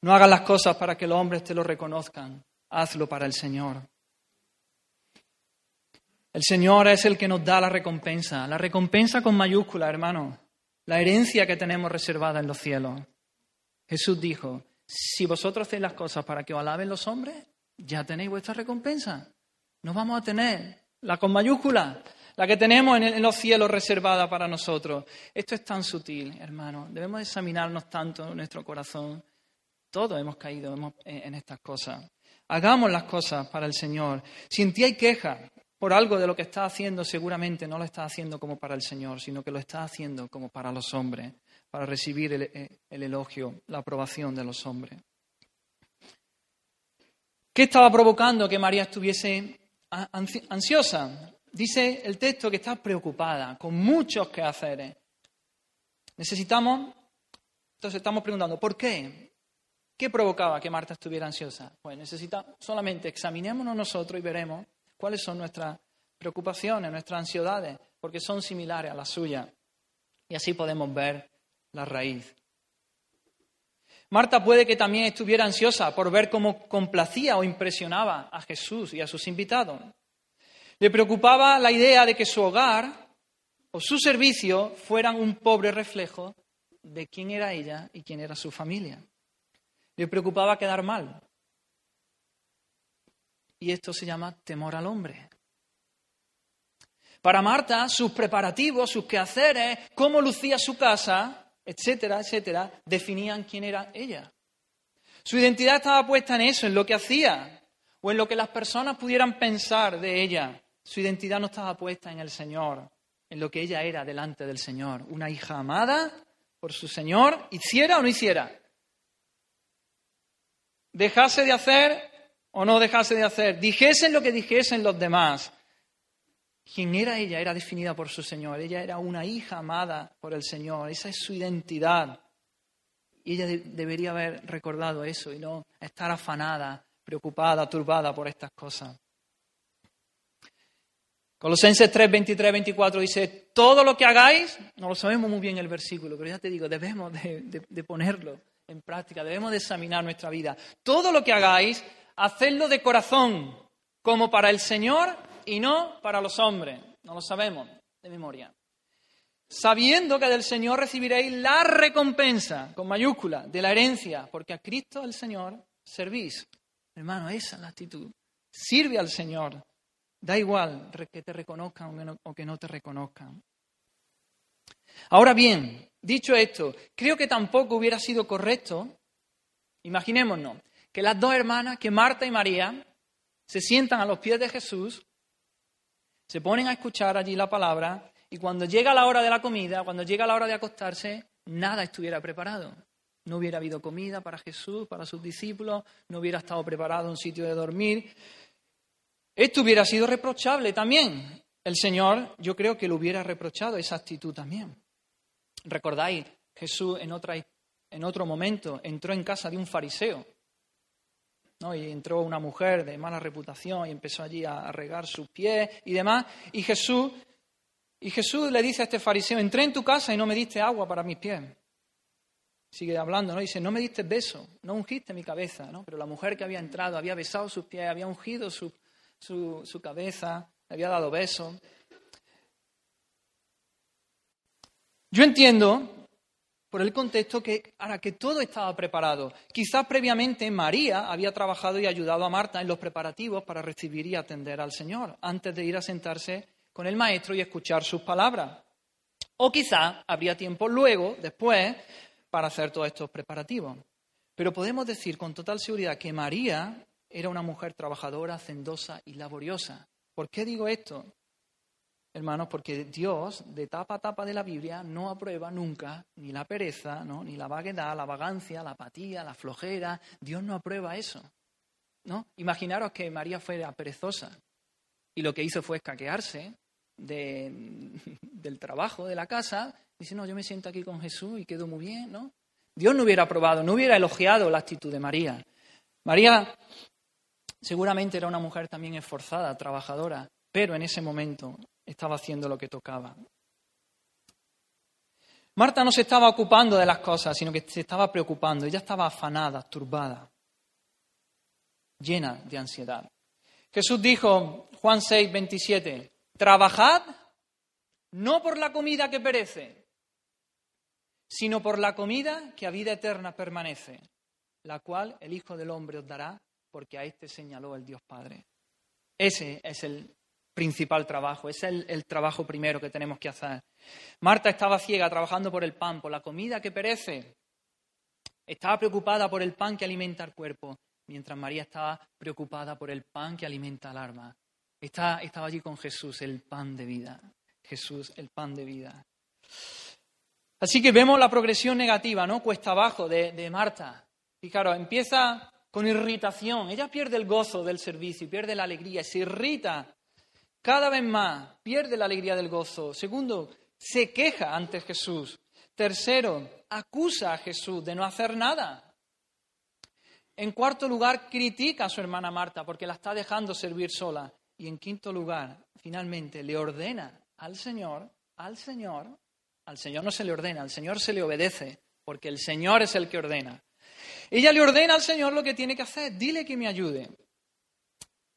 No hagas las cosas para que los hombres te lo reconozcan, hazlo para el Señor. El Señor es el que nos da la recompensa, la recompensa con mayúscula, hermano, la herencia que tenemos reservada en los cielos. Jesús dijo, si vosotros hacéis las cosas para que os alaben los hombres, ya tenéis vuestra recompensa. No vamos a tener la con mayúscula, la que tenemos en los cielos reservada para nosotros. Esto es tan sutil, hermano. Debemos examinarnos tanto en nuestro corazón. Todos hemos caído en estas cosas. Hagamos las cosas para el Señor. Si en ti hay queja, por algo de lo que está haciendo, seguramente no lo está haciendo como para el Señor, sino que lo está haciendo como para los hombres, para recibir el, eh, elogio, la aprobación de los hombres. ¿Qué estaba provocando que María estuviese ansiosa? Dice el texto que está preocupada, con muchos quehaceres. Necesitamos, entonces estamos preguntando, ¿por qué? ¿Qué provocaba que Marta estuviera ansiosa? Pues necesitamos, solamente examinémonos nosotros y veremos cuáles son nuestras preocupaciones, nuestras ansiedades, porque son similares a las suyas. Y así podemos ver la raíz. Marta puede que también estuviera ansiosa por ver cómo complacía o impresionaba a Jesús y a sus invitados. Le preocupaba la idea de que su hogar o su servicio fueran un pobre reflejo de quién era ella y quién era su familia. Le preocupaba quedar mal. Y esto se llama temor al hombre. Para Marta, sus preparativos, sus quehaceres, cómo lucía su casa, etcétera, etcétera, definían quién era ella. Su identidad estaba puesta en eso, en lo que hacía, o en lo que las personas pudieran pensar de ella. Su identidad no estaba puesta en el Señor, en lo que ella era delante del Señor. Una hija amada por su Señor, hiciera o no hiciera. Dejase de hacer o no dejase de hacer, dijesen lo que dijesen los demás. Quien era ella era definida por su Señor. Ella era una hija amada por el Señor. Esa es su identidad. Y ella debería haber recordado eso y no estar afanada, preocupada, turbada por estas cosas. Colosenses 3, 23, 24 dice, todo lo que hagáis, no lo sabemos muy bien el versículo, pero ya te digo, debemos de ponerlo en práctica, debemos de examinar nuestra vida. Todo lo que hagáis, hacedlo de corazón, como para el Señor y no para los hombres. No lo sabemos de memoria. Sabiendo que del Señor recibiréis la recompensa, con mayúscula, de la herencia, porque a Cristo el Señor servís. Hermano, esa es la actitud. Sirve al Señor. Da igual que te reconozcan o que no te reconozcan. Ahora bien, dicho esto, creo que tampoco hubiera sido correcto, imaginémonos, que las dos hermanas, que Marta y María, se sientan a los pies de Jesús, se ponen a escuchar allí la palabra y cuando llega la hora de la comida, cuando llega la hora de acostarse, nada estuviera preparado. No hubiera habido comida para Jesús, para sus discípulos, no hubiera estado preparado un sitio de dormir. Esto hubiera sido reprochable también. El Señor, yo creo que lo hubiera reprochado esa actitud también. Recordáis, Jesús en, otra, en otro momento entró en casa de un fariseo y entró una mujer de mala reputación y empezó allí a regar sus pies y demás. Y Jesús, y Jesús le dice a este fariseo, entré en tu casa y no me diste agua para mis pies. Sigue hablando, ¿no? Dice, no me diste beso, no ungiste mi cabeza, ¿no? Pero la mujer que había entrado había besado sus pies, había ungido su, su, su cabeza, le había dado besos. Yo entiendo por el contexto que ahora que todo estaba preparado. Quizás previamente María había trabajado y ayudado a Marta en los preparativos para recibir y atender al Señor, antes de ir a sentarse con el Maestro y escuchar sus palabras. O quizás habría tiempo luego, después, para hacer todos estos preparativos. Pero podemos decir con total seguridad que María era una mujer trabajadora, hacendosa y laboriosa. ¿Por qué digo esto? Hermanos, porque Dios, de tapa a tapa de la Biblia, no aprueba nunca ni la pereza, ¿no? ni la vaguedad, la vagancia, la apatía, la flojera. Dios no aprueba eso. ¿no? Imaginaros que María fuera perezosa y lo que hizo fue escaquearse del trabajo, de la casa. Dice, no, yo me siento aquí con Jesús y quedo muy bien, ¿no? Dios no hubiera aprobado, no hubiera elogiado la actitud de María. María seguramente era una mujer también esforzada, trabajadora, pero en ese momento estaba haciendo lo que tocaba. Marta no se estaba ocupando de las cosas, sino que se estaba preocupando. Ella estaba afanada, turbada, llena de ansiedad. Jesús dijo, Juan 6, 27, trabajad no por la comida que perece, sino por la comida que a vida eterna permanece, la cual el Hijo del Hombre os dará, porque a este señaló el Dios Padre. Ese es el principal trabajo, es el, trabajo primero que tenemos que hacer. Marta estaba ciega trabajando por el pan, por la comida que perece. Estaba preocupada por el pan que alimenta el cuerpo, mientras María estaba preocupada por el pan que alimenta el alma. Estaba, estaba allí con Jesús, el pan de vida. Jesús, el pan de vida. Así que vemos la progresión negativa, ¿no? Cuesta abajo de, de Marta. Y claro, empieza con irritación. Ella pierde el gozo del servicio, pierde la alegría, se irrita cada vez más pierde la alegría del gozo. Segundo, se queja ante Jesús. Tercero, acusa a Jesús de no hacer nada. En cuarto lugar, critica a su hermana Marta porque la está dejando servir sola. Y en quinto lugar, finalmente, le ordena al Señor, al Señor, al Señor no se le ordena, al Señor se le obedece, porque el Señor es el que ordena. Ella le ordena al Señor lo que tiene que hacer, dile que me ayude.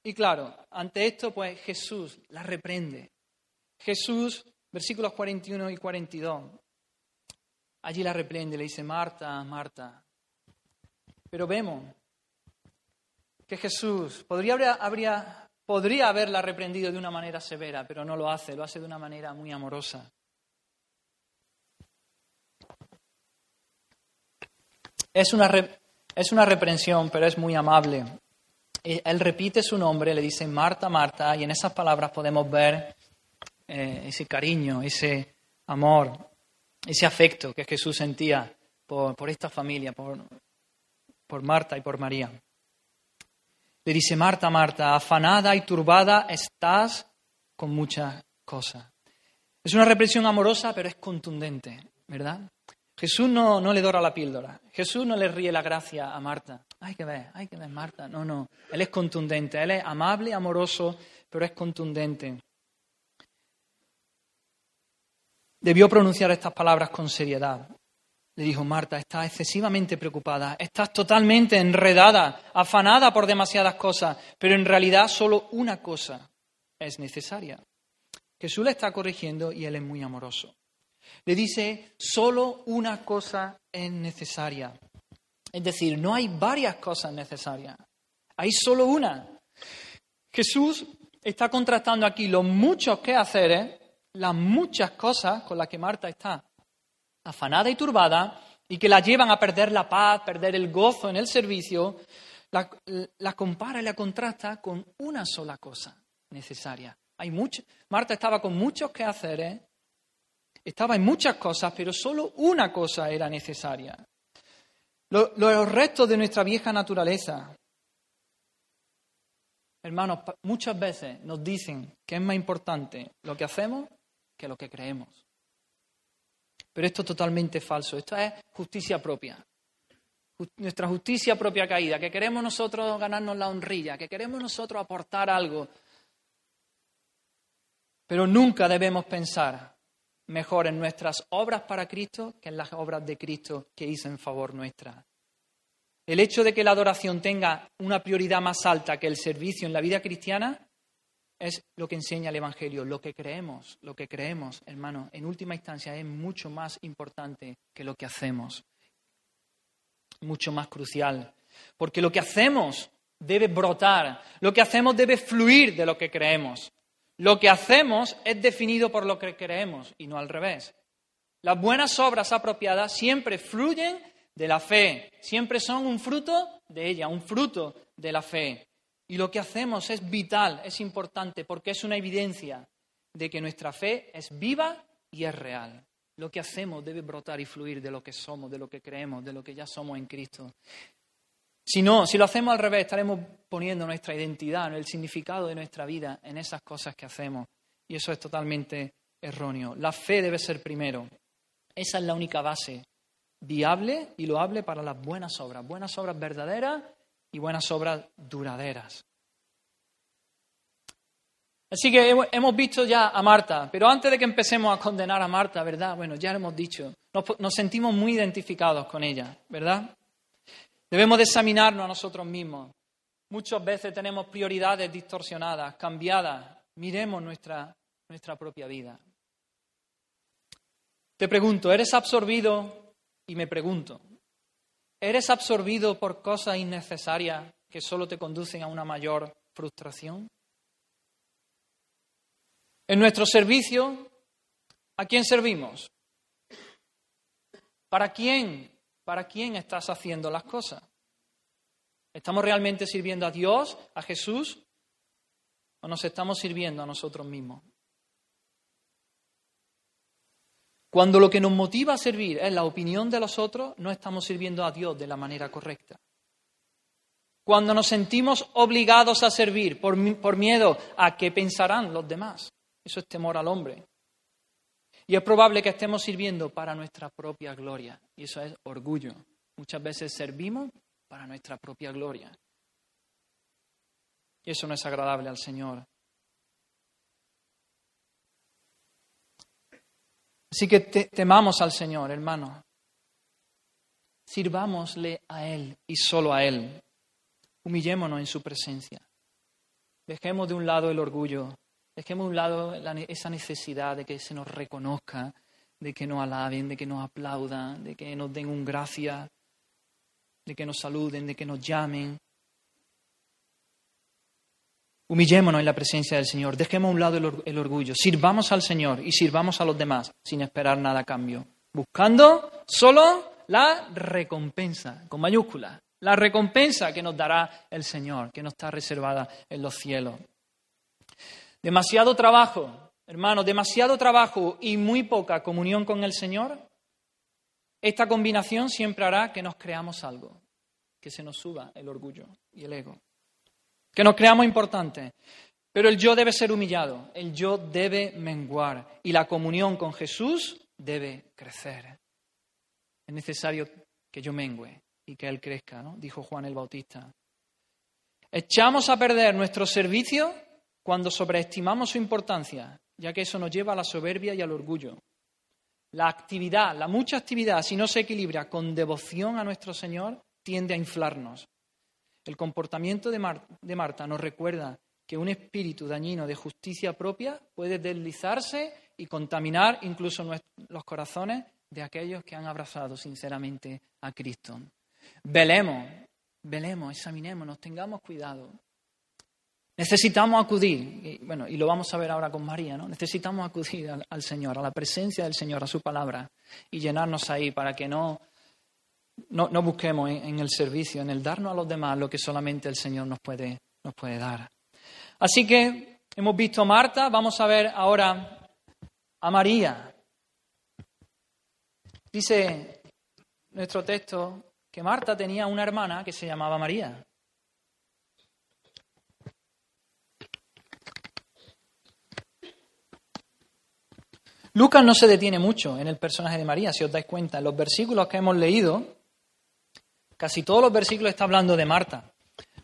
Y claro, ante esto, pues Jesús la reprende. Jesús, versículos 41 y 42, allí la reprende, le dice, Marta, Marta. Pero vemos que Jesús podría, habría, podría haberla reprendido de una manera severa, pero no lo hace, lo hace de una manera muy amorosa. Es una, es una reprensión, pero es muy amable. Eh, él repite su nombre, le dice Marta, Marta, y en esas palabras podemos ver eh, ese cariño, ese amor, ese afecto que Jesús sentía por, esta familia, por, por Marta y por María. Le dice, Marta, Marta, afanada y turbada estás con muchas cosas. Es una represión amorosa, pero es contundente, ¿verdad? Jesús no, no, le dora la píldora. Jesús no le ríe la gracia a Marta. Hay que ver, hay que ver, Marta. No, no. Él es contundente. Él es amable, amoroso, pero es contundente. Debió pronunciar estas palabras con seriedad. Le dijo, Marta, estás excesivamente preocupada, estás totalmente enredada, afanada por demasiadas cosas, pero en realidad solo una cosa es necesaria. Jesús le está corrigiendo y él es muy amoroso. Le dice, solo una cosa es necesaria. Es decir, no hay varias cosas necesarias, hay solo una. Jesús está contrastando aquí los muchos quehaceres, las muchas cosas con las que Marta está afanada y turbada y que la llevan a perder la paz, perder el gozo en el servicio, la, compara y la contrasta con una sola cosa necesaria. Hay mucho, Marta estaba con muchos quehaceres, estaba en muchas cosas, pero solo una cosa era necesaria los restos de nuestra vieja naturaleza. Hermanos, muchas veces nos dicen que es más importante lo que hacemos que lo que creemos. Pero esto es totalmente falso. Esto es justicia propia. Nuestra justicia propia caída, que queremos nosotros ganarnos la honrilla, que queremos nosotros aportar algo. Pero nunca debemos pensar mejor en nuestras obras para Cristo que en las obras de Cristo que hizo en favor nuestra. El hecho de que la adoración tenga una prioridad más alta que el servicio en la vida cristiana es lo que enseña el Evangelio, lo que creemos, lo que creemos, hermano, en última instancia es mucho más importante que lo que hacemos, mucho más crucial, porque lo que hacemos debe brotar, lo que hacemos debe fluir de lo que creemos. Lo que hacemos es definido por lo que creemos y no al revés. Las buenas obras apropiadas siempre fluyen de la fe, siempre son un fruto de ella, un fruto de la fe. Y lo que hacemos es vital, es importante, porque es una evidencia de que nuestra fe es viva y es real. Lo que hacemos debe brotar y fluir de lo que somos, de lo que creemos, de lo que ya somos en Cristo. Si no, si lo hacemos al revés, estaremos poniendo nuestra identidad, el significado de nuestra vida en esas cosas que hacemos. Y eso es totalmente erróneo. La fe debe ser primero. Esa es la única base viable y loable para las buenas obras, buenas obras verdaderas y buenas obras duraderas. Así que hemos visto ya a Marta, pero antes de que empecemos a condenar a Marta, ¿verdad? Bueno, ya lo hemos dicho, nos, nos sentimos muy identificados con ella, ¿verdad? Debemos de examinarnos a nosotros mismos. Muchas veces tenemos prioridades distorsionadas, cambiadas. Miremos nuestra, nuestra propia vida. Te pregunto, ¿eres absorbido? Y me pregunto, ¿eres absorbido por cosas innecesarias que solo te conducen a una mayor frustración? En nuestro servicio, ¿a quién servimos? ¿Para quién ¿Para quién estás haciendo las cosas? ¿Estamos realmente sirviendo a Dios, a Jesús, o nos estamos sirviendo a nosotros mismos? Cuando lo que nos motiva a servir es la opinión de los otros, no estamos sirviendo a Dios de la manera correcta. Cuando nos sentimos obligados a servir por, por miedo a qué pensarán los demás, eso es temor al hombre. Y es probable que estemos sirviendo para nuestra propia gloria. Y eso es orgullo. Muchas veces servimos para nuestra propia gloria. Y eso no es agradable al Señor. Así que temamos al Señor, hermano. Sirvámosle a Él y solo a Él. Humillémonos en su presencia. Dejemos de un lado el orgullo Dejemos a un lado esa necesidad de que se nos reconozca, de que nos alaben, de que nos aplaudan, de que nos den un gracia, de que nos saluden, de que nos llamen. Humillémonos en la presencia del Señor, dejemos a un lado el, orgullo, sirvamos al Señor y sirvamos a los demás sin esperar nada a cambio, buscando solo la recompensa, con mayúscula, la recompensa que nos dará el Señor, que nos está reservada en los cielos. Demasiado trabajo, hermanos, demasiado trabajo y muy poca comunión con el Señor. Esta combinación siempre hará que nos creamos algo, que se nos suba el orgullo y el ego, que nos creamos importantes. Pero el yo debe ser humillado, el yo debe menguar y la comunión con Jesús debe crecer. Es necesario que yo mengüe y que Él crezca, ¿no? dijo Juan el Bautista. Echamos a perder nuestro servicio cuando sobreestimamos su importancia, ya que eso nos lleva a la soberbia y al orgullo. La actividad, la mucha actividad, si no se equilibra con devoción a nuestro Señor, tiende a inflarnos. El comportamiento de, Marta nos recuerda que un espíritu dañino de justicia propia puede deslizarse y contaminar incluso los corazones de aquellos que han abrazado sinceramente a Cristo. Velemos, velemos, examinémonos, tengamos cuidado. Necesitamos acudir, y, bueno, y lo vamos a ver ahora con María, ¿no? Necesitamos acudir al, Señor, a la presencia del Señor, a su palabra, y llenarnos ahí para que no, no, busquemos en, el servicio, en el darnos a los demás lo que solamente el Señor nos puede, nos puede dar. Así que hemos visto a Marta, vamos a ver ahora a María. Dice nuestro texto que Marta tenía una hermana que se llamaba María. Lucas no se detiene mucho en el personaje de María, si os dais cuenta. En los versículos que hemos leído, casi todos los versículos está hablando de Marta.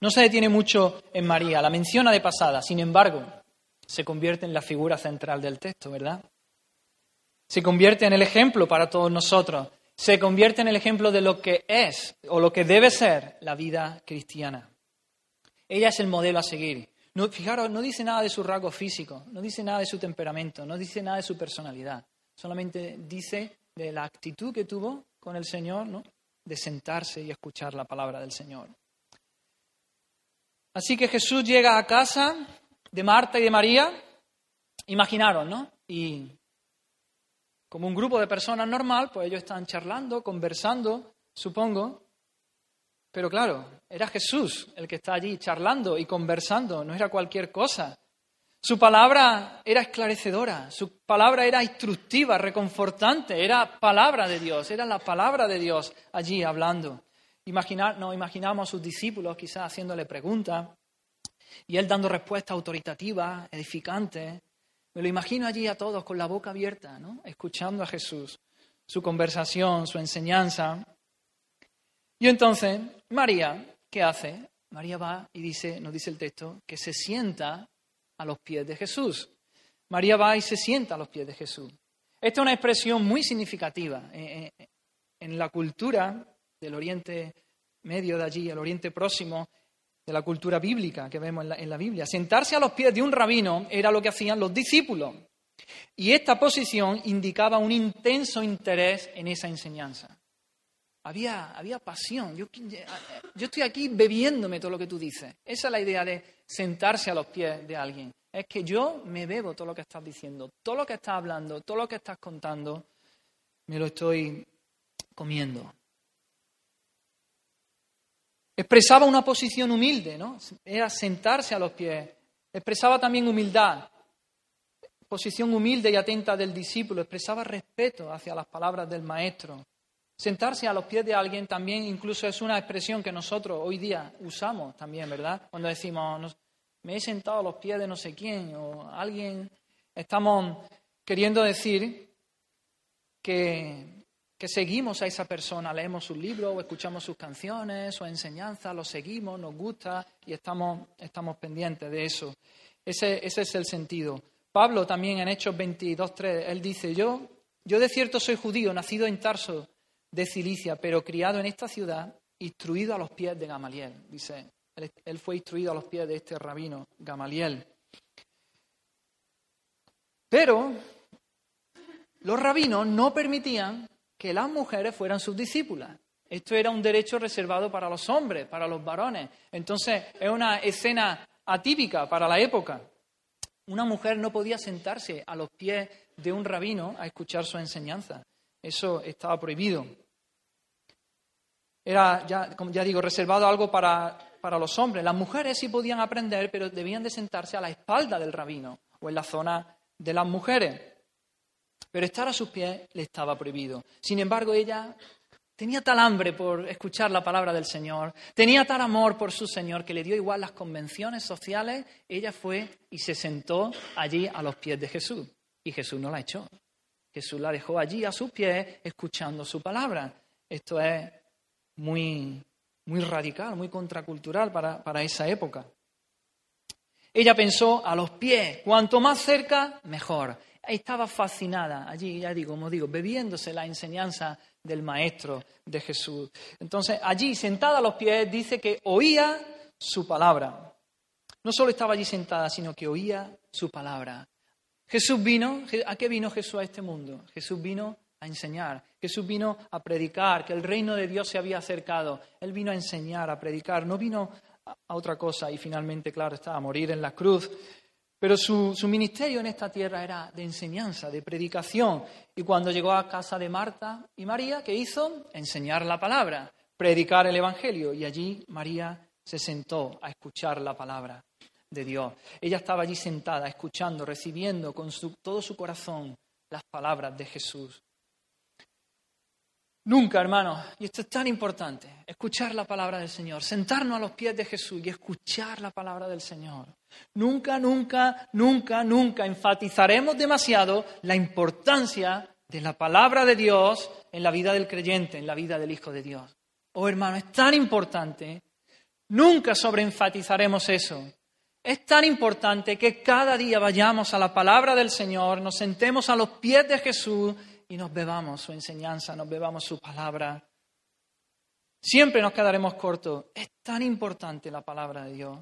No se detiene mucho en María, la menciona de pasada, sin embargo, se convierte en la figura central del texto, ¿verdad? Se convierte en el ejemplo para todos nosotros, se convierte en el ejemplo de lo que es o lo que debe ser la vida cristiana. Ella es el modelo a seguir. No, fijaros, no dice nada de su rasgo físico, no dice nada de su temperamento, no dice nada de su personalidad. Solamente dice de la actitud que tuvo con el Señor, ¿no? de sentarse y escuchar la palabra del Señor. Así que Jesús llega a casa de Marta y de María, imaginaros, ¿no? Y como un grupo de personas normal, pues ellos están charlando, conversando, supongo, Pero claro, era Jesús el que está allí charlando y conversando, no era cualquier cosa. Su palabra era esclarecedora, su palabra era instructiva, reconfortante, era palabra de Dios, era la palabra de Dios allí hablando. Imaginar, nos imaginamos a sus discípulos quizás haciéndole preguntas y él dando respuestas autoritativas, edificantes. Me lo imagino allí a todos con la boca abierta, ¿no? escuchando a Jesús, su conversación, su enseñanza. Y entonces, María, ¿qué hace? María va y dice, nos dice el texto, que se sienta a los pies de Jesús. María va y se sienta a los pies de Jesús. Esta es una expresión muy significativa. Eh, eh, en la cultura del Oriente Medio de allí, el Oriente Próximo, de la cultura bíblica que vemos en la, en la Biblia. Sentarse a los pies de un rabino era lo que hacían los discípulos. Y esta posición indicaba un intenso interés en esa enseñanza. Había, había pasión. Yo, yo, estoy aquí bebiéndome todo lo que tú dices. Esa es la idea de sentarse a los pies de alguien. Es que yo me bebo todo lo que estás diciendo, todo lo que estás hablando, todo lo que estás contando, me lo estoy comiendo. Expresaba una posición humilde, ¿no? Era sentarse a los pies. Expresaba también humildad, posición humilde y atenta del discípulo. Expresaba respeto hacia las palabras del maestro. Sentarse a los pies de alguien también incluso es una expresión que nosotros hoy día usamos también, ¿verdad? Cuando decimos, me he sentado a los pies de no sé quién o alguien, estamos queriendo decir que que seguimos a esa persona, leemos sus libros o escuchamos sus canciones, su enseñanza, lo seguimos, nos gusta y estamos, estamos pendientes de eso. Ese, ese, es el sentido. Pablo también en Hechos 22.3, él dice, yo, yo de cierto soy judío, nacido en Tarso de Cilicia, pero criado en esta ciudad, instruido a los pies de Gamaliel. Dice, él, él fue instruido a los pies de este rabino, Gamaliel. Pero los rabinos no permitían que las mujeres fueran sus discípulas. Esto era un derecho reservado para los hombres, para los varones. Entonces, es una escena atípica para la época. Una mujer no podía sentarse a los pies de un rabino a escuchar su enseñanza. Eso estaba prohibido. Era, ya, como ya digo, reservado algo para, para los hombres. Las mujeres sí podían aprender, pero debían de sentarse a la espalda del rabino o en la zona de las mujeres pero estar a sus pies le estaba prohibido. Sin embargo, ella tenía tal hambre por escuchar la palabra del Señor, tenía tal amor por su Señor que le dio igual las convenciones sociales, ella fue y se sentó allí a los pies de Jesús. Y Jesús no la echó. Jesús la dejó allí a sus pies escuchando su palabra. Esto es muy, muy radical, muy contracultural para, para esa época. Ella pensó a los pies, cuanto más cerca, mejor estaba fascinada allí, ya digo, como digo, bebiéndose la enseñanza del Maestro de Jesús. Entonces, allí, sentada a los pies, dice que oía su palabra. No solo estaba allí sentada, sino que oía su palabra. Jesús vino, ¿a qué vino Jesús a este mundo? Jesús vino a enseñar, Jesús vino a predicar, que el reino de Dios se había acercado. Él vino a enseñar, a predicar, no vino a otra cosa y finalmente, claro, estaba a morir en la cruz. Pero su, ministerio en esta tierra era de enseñanza, de predicación. Y cuando llegó a casa de Marta y María, ¿qué hizo? Enseñar la palabra, predicar el Evangelio. Y allí María se sentó a escuchar la palabra de Dios. Ella estaba allí sentada, escuchando, recibiendo con todo su corazón las palabras de Jesús. Nunca, hermanos, y esto es tan importante, escuchar la palabra del Señor, sentarnos a los pies de Jesús y escuchar la palabra del Señor. Nunca, nunca, nunca, nunca enfatizaremos demasiado la importancia de la palabra de Dios en la vida del creyente, en la vida del Hijo de Dios. Oh, hermano, es tan importante, nunca sobreenfatizaremos eso. Es tan importante que cada día vayamos a la palabra del Señor, nos sentemos a los pies de Jesús y nos bebamos su enseñanza, nos bebamos su palabra. Siempre nos quedaremos cortos. Es tan importante la palabra de Dios.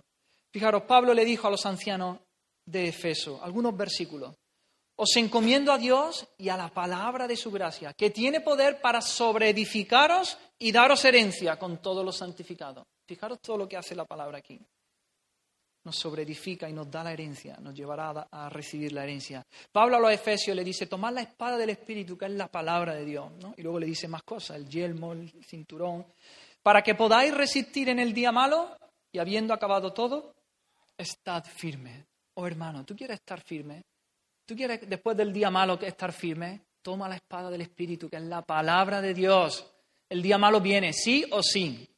Fijaros, Pablo le dijo a los ancianos de Efeso, algunos versículos, os encomiendo a Dios y a la palabra de su gracia, que tiene poder para sobreedificaros y daros herencia con todos los santificados. Fijaros todo lo que hace la palabra aquí nos sobreedifica y nos da la herencia, nos llevará a, recibir la herencia. Pablo a los Efesios le dice, tomad la espada del Espíritu, que es la palabra de Dios, ¿no? y luego le dice más cosas, el yelmo, el cinturón. para que podáis resistir en el día malo y habiendo acabado todo, estad firme. Oh hermano, ¿tú quieres estar firme? ¿Tú quieres después del día malo estar firme? Toma la espada del Espíritu, que es la palabra de Dios. El día malo viene, sí o sí.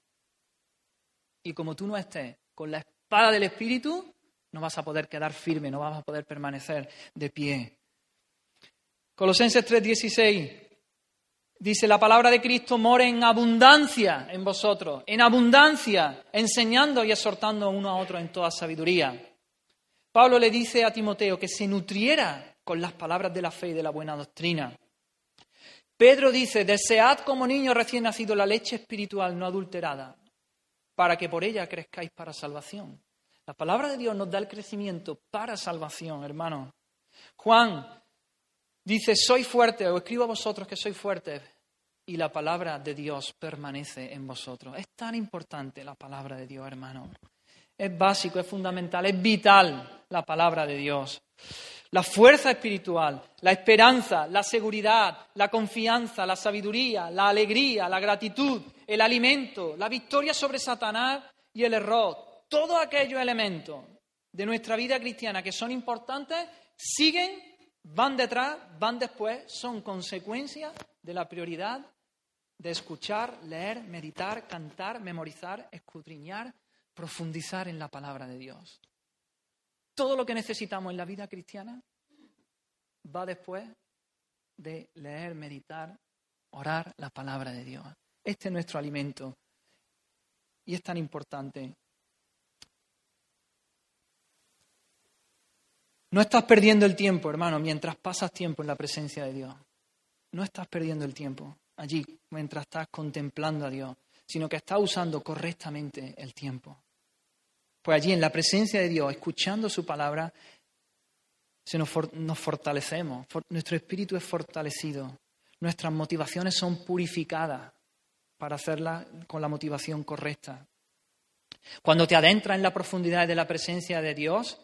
Y como tú no estés con la espada del Espíritu, no vas a poder quedar firme, no vas a poder permanecer de pie. Colosenses 3:16 dice, la palabra de Cristo mora en abundancia en vosotros, en abundancia, enseñando y exhortando uno a otro en toda sabiduría. Pablo le dice a Timoteo que se nutriera con las palabras de la fe y de la buena doctrina. Pedro dice, desead como niño recién nacido la leche espiritual no adulterada, para que por ella crezcáis para salvación. La palabra de Dios nos da el crecimiento para salvación, hermano. Juan dice, soy fuerte, o escribo a vosotros que soy fuerte, y la palabra de Dios permanece en vosotros. Es tan importante la palabra de Dios, hermano. Es básico, es fundamental, es vital la palabra de Dios. La fuerza espiritual, la esperanza, la seguridad, la confianza, la sabiduría, la alegría, la gratitud, el alimento, la victoria sobre Satanás y el error. Todos aquellos elementos de nuestra vida cristiana que son importantes siguen, van detrás, van después, son consecuencia de la prioridad de escuchar, leer, meditar, cantar, memorizar, escudriñar, profundizar en la palabra de Dios. Todo lo que necesitamos en la vida cristiana va después de leer, meditar, orar la palabra de Dios. Este es nuestro alimento y es tan importante. No estás perdiendo el tiempo, hermano, mientras pasas tiempo en la presencia de Dios. No estás perdiendo el tiempo allí mientras estás contemplando a Dios, sino que estás usando correctamente el tiempo. Pues allí en la presencia de Dios, escuchando su palabra, se nos, fortalecemos, nuestro espíritu es fortalecido, nuestras motivaciones son purificadas para hacerlas con la motivación correcta. Cuando te adentras en la profundidad de la presencia de Dios,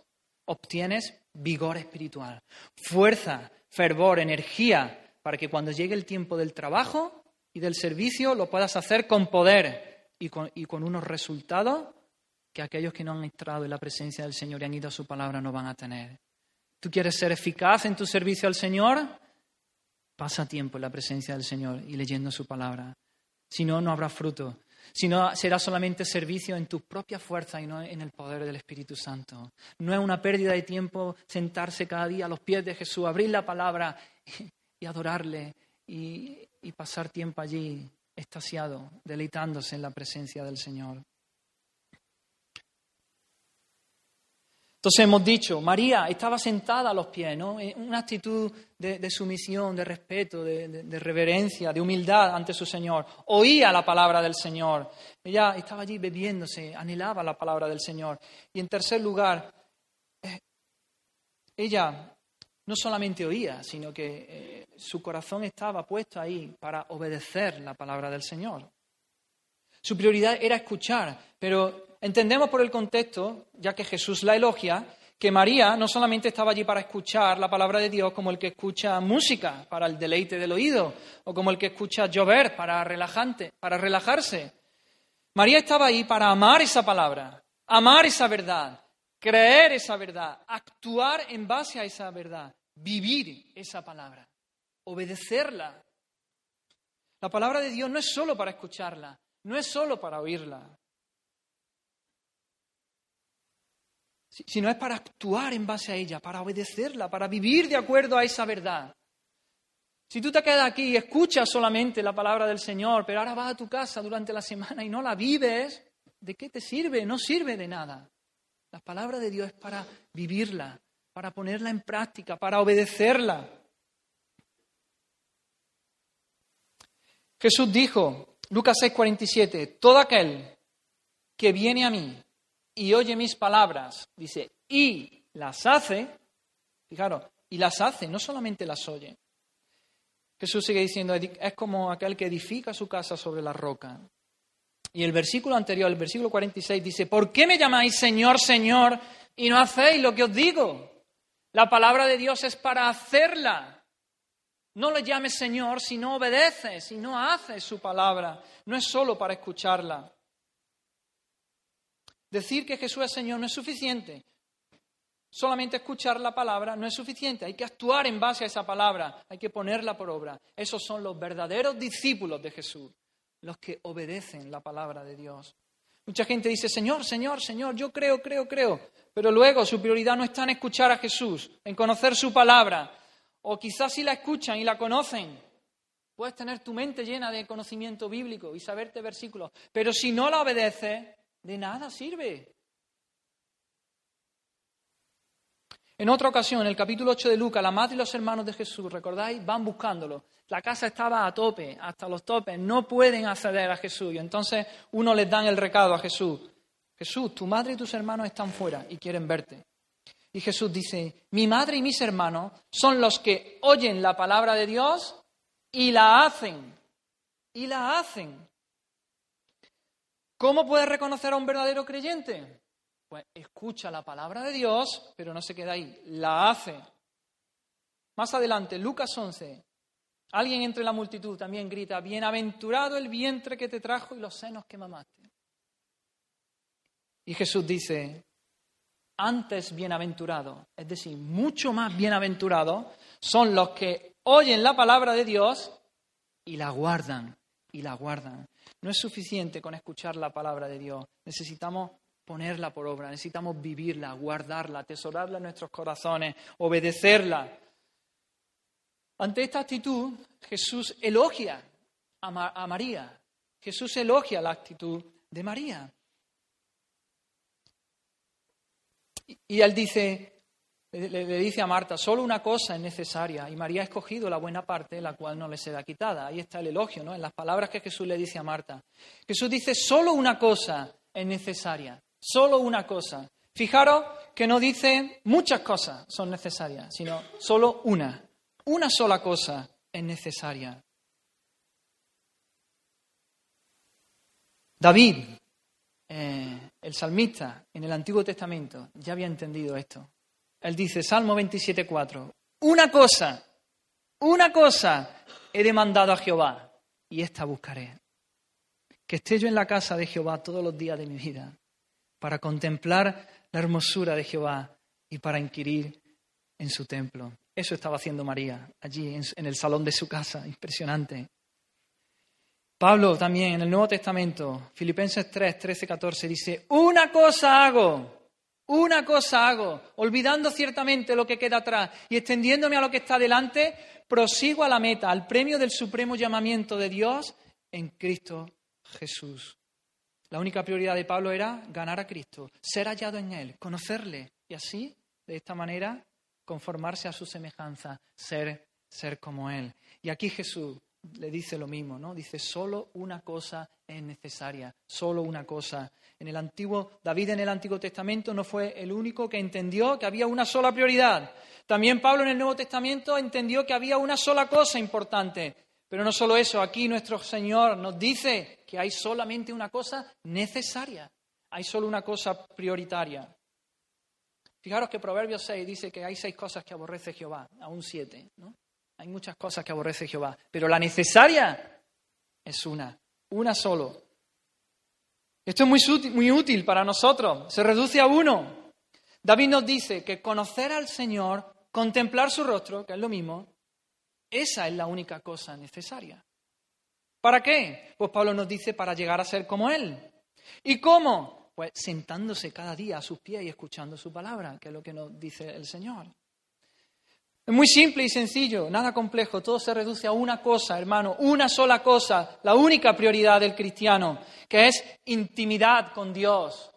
obtienes vigor espiritual, fuerza, fervor, energía, para que cuando llegue el tiempo del trabajo y del servicio lo puedas hacer con poder y con unos resultados que aquellos que no han entrado en la presencia del Señor y han ido a su palabra no van a tener. ¿Tú quieres ser eficaz en tu servicio al Señor? Pasa tiempo en la presencia del Señor y leyendo su palabra. Si no, no habrá fruto. Si no, será solamente servicio en tu propia fuerza y no en el poder del Espíritu Santo. No es una pérdida de tiempo sentarse cada día a los pies de Jesús, abrir la palabra y adorarle y, y pasar tiempo allí extasiado, deleitándose en la presencia del Señor. Entonces hemos dicho, María estaba sentada a los pies, ¿no? Una actitud de, sumisión, de respeto, de, reverencia, de humildad ante su Señor. Oía la palabra del Señor. Ella estaba allí bebiéndose, anhelaba la palabra del Señor. Y en tercer lugar, eh, ella no solamente oía, sino que eh, su corazón estaba puesto ahí para obedecer la palabra del Señor. Su prioridad era escuchar, pero Entendemos por el contexto, ya que Jesús la elogia, que María no solamente estaba allí para escuchar la palabra de Dios como el que escucha música para el deleite del oído o como el que escucha llover para, relajante, para relajarse. María estaba ahí para amar esa palabra, amar esa verdad, creer esa verdad, actuar en base a esa verdad, vivir esa palabra, obedecerla. La palabra de Dios no es solo para escucharla, no es solo para oírla. sino es para actuar en base a ella, para obedecerla, para vivir de acuerdo a esa verdad. Si tú te quedas aquí y escuchas solamente la palabra del Señor, pero ahora vas a tu casa durante la semana y no la vives, ¿de qué te sirve? No sirve de nada. La palabra de Dios es para vivirla, para ponerla en práctica, para obedecerla. Jesús dijo, Lucas 6:47, todo aquel que viene a mí y oye mis palabras, dice, y las hace, fijaros, y las hace, no solamente las oye. Jesús sigue diciendo, es como aquel que edifica su casa sobre la roca. Y el versículo anterior, el versículo 46, dice, ¿por qué me llamáis Señor, Señor, y no hacéis lo que os digo? La palabra de Dios es para hacerla. No le llames Señor si no obedeces, si no haces su palabra. No es solo para escucharla. Decir que Jesús es Señor no es suficiente. Solamente escuchar la palabra no es suficiente. Hay que actuar en base a esa palabra. Hay que ponerla por obra. Esos son los verdaderos discípulos de Jesús, los que obedecen la palabra de Dios. Mucha gente dice, Señor, Señor, Señor, yo creo, creo, creo. Pero luego su prioridad no está en escuchar a Jesús, en conocer su palabra, o quizás si la escuchan y la conocen, puedes tener tu mente llena de conocimiento bíblico y saberte versículos, pero si no la obedeces, de nada sirve. En otra ocasión, en el capítulo 8 de Lucas, la madre y los hermanos de Jesús, ¿recordáis? Van buscándolo. La casa estaba a tope, hasta los topes, no pueden acceder a Jesús. Y entonces uno les dan el recado a Jesús. Jesús, tu madre y tus hermanos están fuera y quieren verte. Y Jesús dice, mi madre y mis hermanos son los que oyen la palabra de Dios y la hacen. Y la hacen. ¿Cómo puedes reconocer a un verdadero creyente? Pues escucha la palabra de Dios, pero no se queda ahí, la hace. Más adelante, Lucas 11, alguien entre la multitud también grita, bienaventurado el vientre que te trajo y los senos que mamaste. Y Jesús dice, antes bienaventurado, es decir, mucho más bienaventurado, son los que oyen la palabra de Dios y la guardan, y la guardan. No es suficiente con escuchar la palabra de Dios, necesitamos ponerla por obra, necesitamos vivirla, guardarla, atesorarla en nuestros corazones, obedecerla. Ante esta actitud, Jesús elogia a, María, Jesús elogia la actitud de María. Y él dice, le, dice a Marta, solo una cosa es necesaria y María ha escogido la buena parte, la cual no le será quitada. Ahí está el elogio, ¿no? En las palabras que Jesús le dice a Marta. Jesús dice, solo una cosa es necesaria, solo una cosa. Fijaros que no dice muchas cosas son necesarias, sino solo una. Una sola cosa es necesaria. David eh, el salmista en el Antiguo Testamento ya había entendido esto. Él dice, Salmo 27.4, una cosa, una cosa he demandado a Jehová y esta buscaré. Que esté yo en la casa de Jehová todos los días de mi vida para contemplar la hermosura de Jehová y para inquirir en su templo. Eso estaba haciendo María allí en el salón de su casa, impresionante. Pablo también en el Nuevo Testamento, Filipenses 3, 13, 14, dice, una cosa hago, una cosa hago, olvidando ciertamente lo que queda atrás y extendiéndome a lo que está delante, prosigo a la meta, al premio del supremo llamamiento de Dios en Cristo Jesús. La única prioridad de Pablo era ganar a Cristo, ser hallado en Él, conocerle y así, de esta manera, conformarse a su semejanza, ser, ser como Él. Y aquí Jesús le dice lo mismo, ¿no? Dice, solo una cosa es necesaria, solo una cosa. En el antiguo, David en el Antiguo Testamento no fue el único que entendió que había una sola prioridad. También Pablo en el Nuevo Testamento entendió que había una sola cosa importante. Pero no solo eso, aquí nuestro Señor nos dice que hay solamente una cosa necesaria, hay solo una cosa prioritaria. Fijaros que Proverbios 6 dice que hay seis cosas que aborrece Jehová, aún siete, ¿no? Hay muchas cosas que aborrece Jehová, pero la necesaria es una, una solo. Esto es muy útil, muy útil para nosotros, se reduce a uno. David nos dice que conocer al Señor, contemplar su rostro, que es lo mismo, esa es la única cosa necesaria. ¿Para qué? Pues Pablo nos dice para llegar a ser como Él. ¿Y cómo? Pues sentándose cada día a sus pies y escuchando su palabra, que es lo que nos dice el Señor. Es muy simple y sencillo, nada complejo, todo se reduce a una cosa, hermano, una sola cosa, la única prioridad del cristiano, que es intimidad con Dios,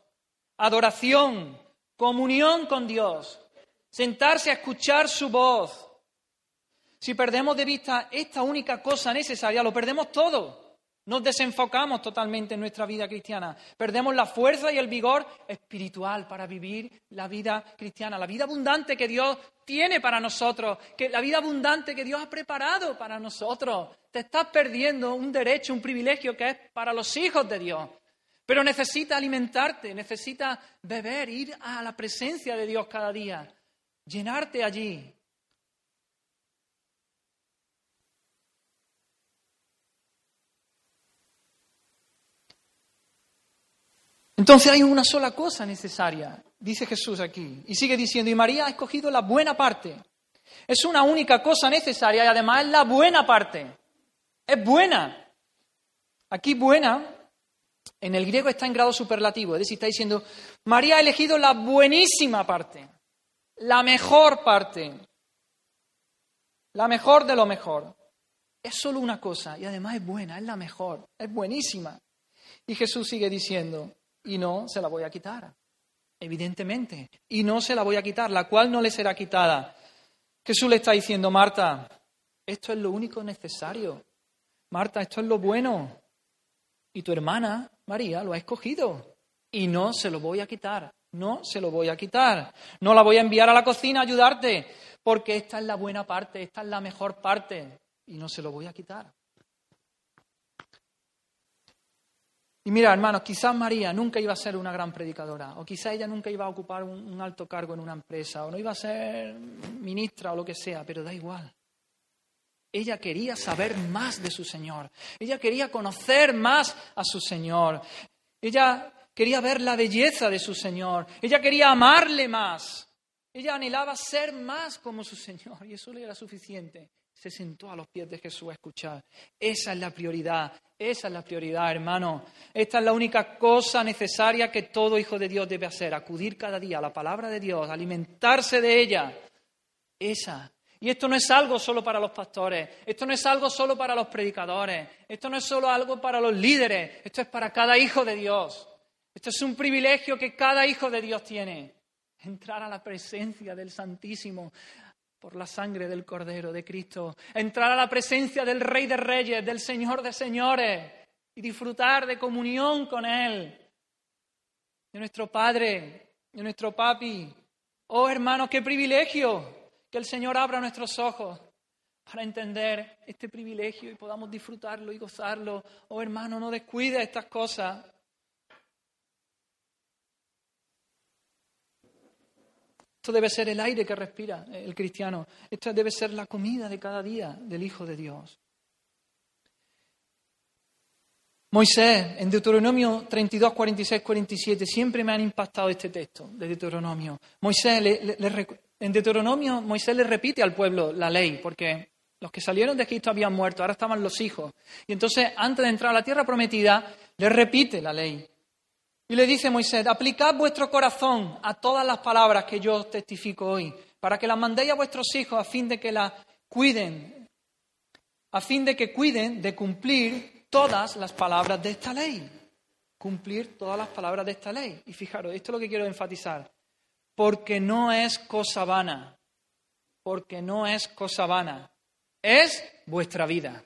adoración, comunión con Dios, sentarse a escuchar su voz. Si perdemos de vista esta única cosa necesaria, lo perdemos todo. Nos desenfocamos totalmente en nuestra vida cristiana. Perdemos la fuerza y el vigor espiritual para vivir la vida cristiana, la vida abundante que Dios tiene para nosotros, que la vida abundante que Dios ha preparado para nosotros. Te estás perdiendo un derecho, un privilegio que es para los hijos de Dios. Pero necesitas alimentarte, necesitas beber, ir a la presencia de Dios cada día, llenarte allí. Entonces hay una sola cosa necesaria, dice Jesús aquí. Y sigue diciendo, y María ha escogido la buena parte. Es una única cosa necesaria y además es la buena parte. Es buena. Aquí buena, en el griego está en grado superlativo, es decir, está diciendo, María ha elegido la buenísima parte, la mejor parte, la mejor de lo mejor. Es solo una cosa y además es buena, es la mejor, es buenísima. Y Jesús sigue diciendo, y no se la voy a quitar, evidentemente, y no se la voy a quitar, la cual no le será quitada. Jesús le está diciendo, Marta, esto es lo único necesario. Marta, esto es lo bueno. Y tu hermana, María, lo ha escogido. Y no se lo voy a quitar. No se lo voy a quitar. No la voy a enviar a la cocina a ayudarte, porque esta es la buena parte, esta es la mejor parte. Y no se lo voy a quitar. Y mira, hermanos, quizás María nunca iba a ser una gran predicadora, o quizás ella nunca iba a ocupar un, alto cargo en una empresa, o no iba a ser ministra o lo que sea, pero da igual. Ella quería saber más de su Señor. Ella quería conocer más a su Señor. Ella quería ver la belleza de su Señor. Ella quería amarle más. Ella anhelaba ser más como su Señor y eso le era suficiente. Se sentó a los pies de Jesús a escuchar. Esa es la prioridad, esa es la prioridad, hermano. Esta es la única cosa necesaria que todo hijo de Dios debe hacer, acudir cada día a la palabra de Dios, alimentarse de ella. Esa. Y esto no es algo solo para los pastores, esto no es algo solo para los predicadores, esto no es solo algo para los líderes, esto es para cada hijo de Dios. Esto es un privilegio que cada hijo de Dios tiene. Entrar a la presencia del Santísimo, por la sangre del Cordero de Cristo, entrar a la presencia del Rey de Reyes, del Señor de Señores y disfrutar de comunión con Él, de nuestro Padre, de nuestro Papi. Oh hermanos, qué privilegio que el Señor abra nuestros ojos para entender este privilegio y podamos disfrutarlo y gozarlo. Oh hermano, no descuide estas cosas. Esto debe ser el aire que respira el cristiano. Esto debe ser la comida de cada día del Hijo de Dios. Moisés, en Deuteronomio 32, 46, 47, siempre me han impactado este texto de Deuteronomio. Moisés, en Deuteronomio, Moisés le repite al pueblo la ley, porque los que salieron de Egipto habían muerto, ahora estaban los hijos. Y entonces, antes de entrar a la tierra prometida, le repite la ley. Y le dice Moisés, aplicad vuestro corazón a todas las palabras que yo testifico hoy, para que las mandéis a vuestros hijos a fin de que las cuiden, a fin de que cuiden de cumplir todas las palabras de esta ley. Cumplir todas las palabras de esta ley. Y fijaros, esto es lo que quiero enfatizar. Porque no es cosa vana. Porque no es cosa vana. Es vuestra vida.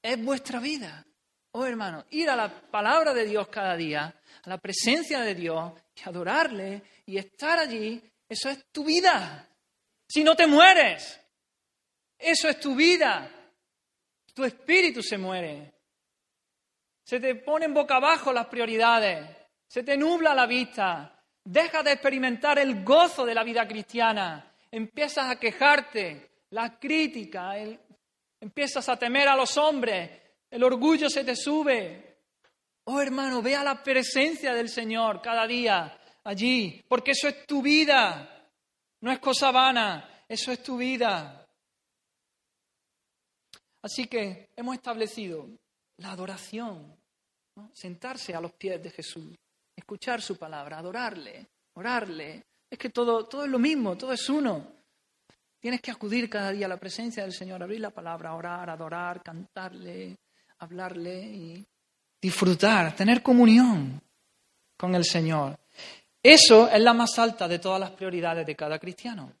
Es vuestra vida. Oh hermano, ir a la palabra de Dios cada día a la presencia de Dios y adorarle y estar allí, eso es tu vida. Si no te mueres, eso es tu vida. Tu espíritu se muere. Se te ponen boca abajo las prioridades. Se te nubla la vista. Deja de experimentar el gozo de la vida cristiana. Empiezas a quejarte, la crítica, empiezas a temer a los hombres, el orgullo se te sube, Oh hermano, ve a la presencia del Señor cada día allí, porque eso es tu vida, no es cosa vana, eso es tu vida. Así que hemos establecido la adoración, sentarse a los pies de Jesús, escuchar su palabra, adorarle, orarle. Es que todo, todo es lo mismo, todo es uno. Tienes que acudir cada día a la presencia del Señor, abrir la palabra, orar, adorar, cantarle, hablarle y disfrutar, tener comunión con el Señor. Eso es la más alta de todas las prioridades de cada cristiano.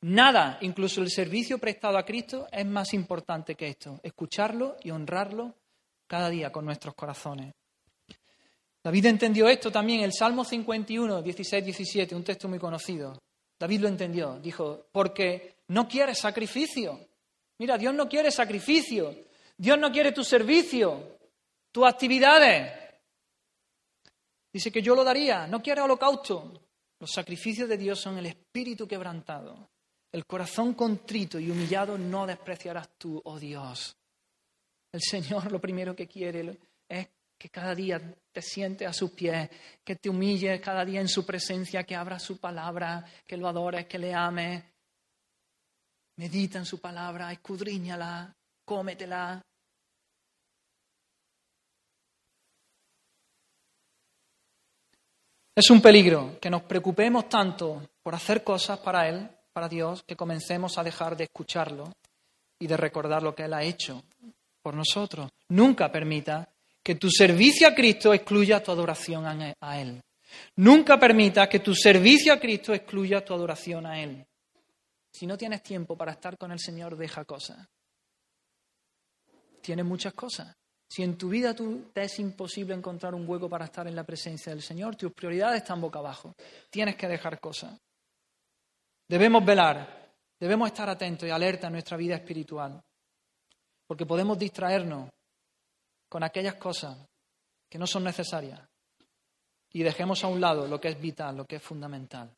Nada, incluso el servicio prestado a Cristo, es más importante que esto, escucharlo y honrarlo cada día con nuestros corazones. David entendió esto también, el Salmo 51, 16, 17, un texto muy conocido. David lo entendió, dijo, porque no quiere sacrificio. Mira, Dios no quiere sacrificio, Dios no quiere tu servicio, tus actividades. Dice que yo lo daría, no quiere holocausto. Los sacrificios de Dios son el espíritu quebrantado. El corazón contrito y humillado no despreciarás tú, oh Dios. El Señor lo primero que quiere es que cada día te sientes a sus pies, que te humilles cada día en su presencia, que abras su palabra, que lo adores, que le ames. Medita en su palabra, escudriñala, cómetela. Es un peligro que nos preocupemos tanto por hacer cosas para Él, para Dios, que comencemos a dejar de escucharlo y de recordar lo que Él ha hecho por nosotros. Nunca permita que tu servicio a Cristo excluya tu adoración a Él. Nunca permita que tu servicio a Cristo excluya tu adoración a Él. Si no tienes tiempo para estar con el Señor, deja cosas. Tienes muchas cosas. Si en tu vida tú, te es imposible encontrar un hueco para estar en la presencia del Señor, tus prioridades están boca abajo. Tienes que dejar cosas. Debemos velar, debemos estar atentos y alerta en nuestra vida espiritual, porque podemos distraernos con aquellas cosas que no son necesarias y dejemos a un lado lo que es vital, lo que es fundamental.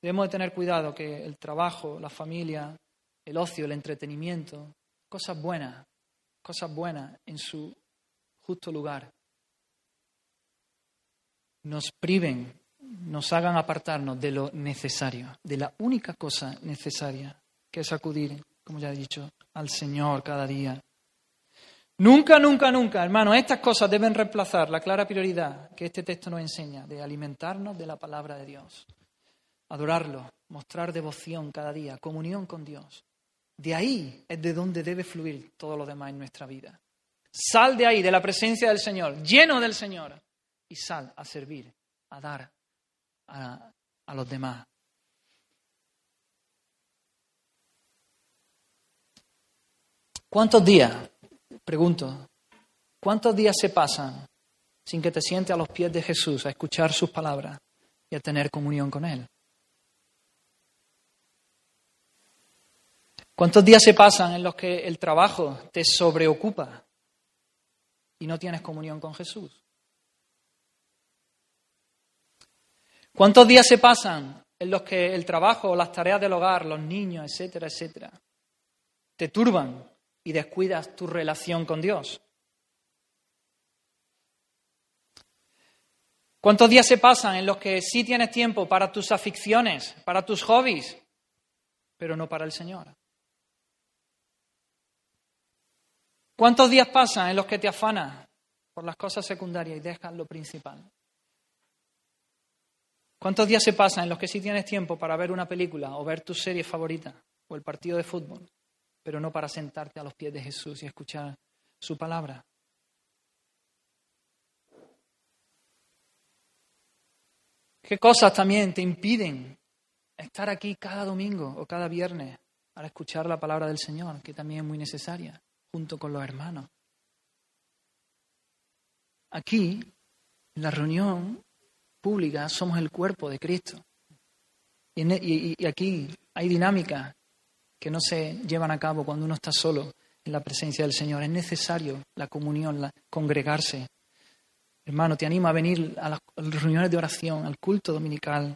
Debemos de tener cuidado que el trabajo, la familia, el ocio, el entretenimiento, cosas buenas, cosas buenas en su justo lugar, nos priven, nos hagan apartarnos de lo necesario, de la única cosa necesaria, que es acudir, como ya he dicho, al Señor cada día. Nunca, nunca, nunca, hermano, estas cosas deben reemplazar la clara prioridad que este texto nos enseña, de alimentarnos de la palabra de Dios, adorarlo, mostrar devoción cada día, comunión con Dios. De ahí es de donde debe fluir todo lo demás en nuestra vida. Sal de ahí, de la presencia del Señor, lleno del Señor, y sal a servir, a dar a, los demás. ¿Cuántos días, pregunto, cuántos días se pasan sin que te sientes a los pies de Jesús a escuchar sus palabras y a tener comunión con Él? ¿Cuántos días se pasan en los que el trabajo te sobreocupa y no tienes comunión con Jesús? ¿Cuántos días se pasan en los que el trabajo, las tareas del hogar, los niños, etcétera, etcétera, te turban y descuidas tu relación con Dios? ¿Cuántos días se pasan en los que sí tienes tiempo para tus aficiones, para tus hobbies, pero no para el Señor? ¿Cuántos días pasan en los que te afanas por las cosas secundarias y dejas lo principal? ¿Cuántos días se pasan en los que sí tienes tiempo para ver una película o ver tu serie favorita o el partido de fútbol, pero no para sentarte a los pies de Jesús y escuchar su palabra? ¿Qué cosas también te impiden estar aquí cada domingo o cada viernes para escuchar la palabra del Señor, que también es muy necesaria? Junto con los hermanos. Aquí, en la reunión pública, somos el cuerpo de Cristo. Y, y aquí hay dinámicas que no se llevan a cabo cuando uno está solo en la presencia del Señor. Es necesario la comunión, la, congregarse. Hermano, te animo a venir a las reuniones de oración, al culto dominical.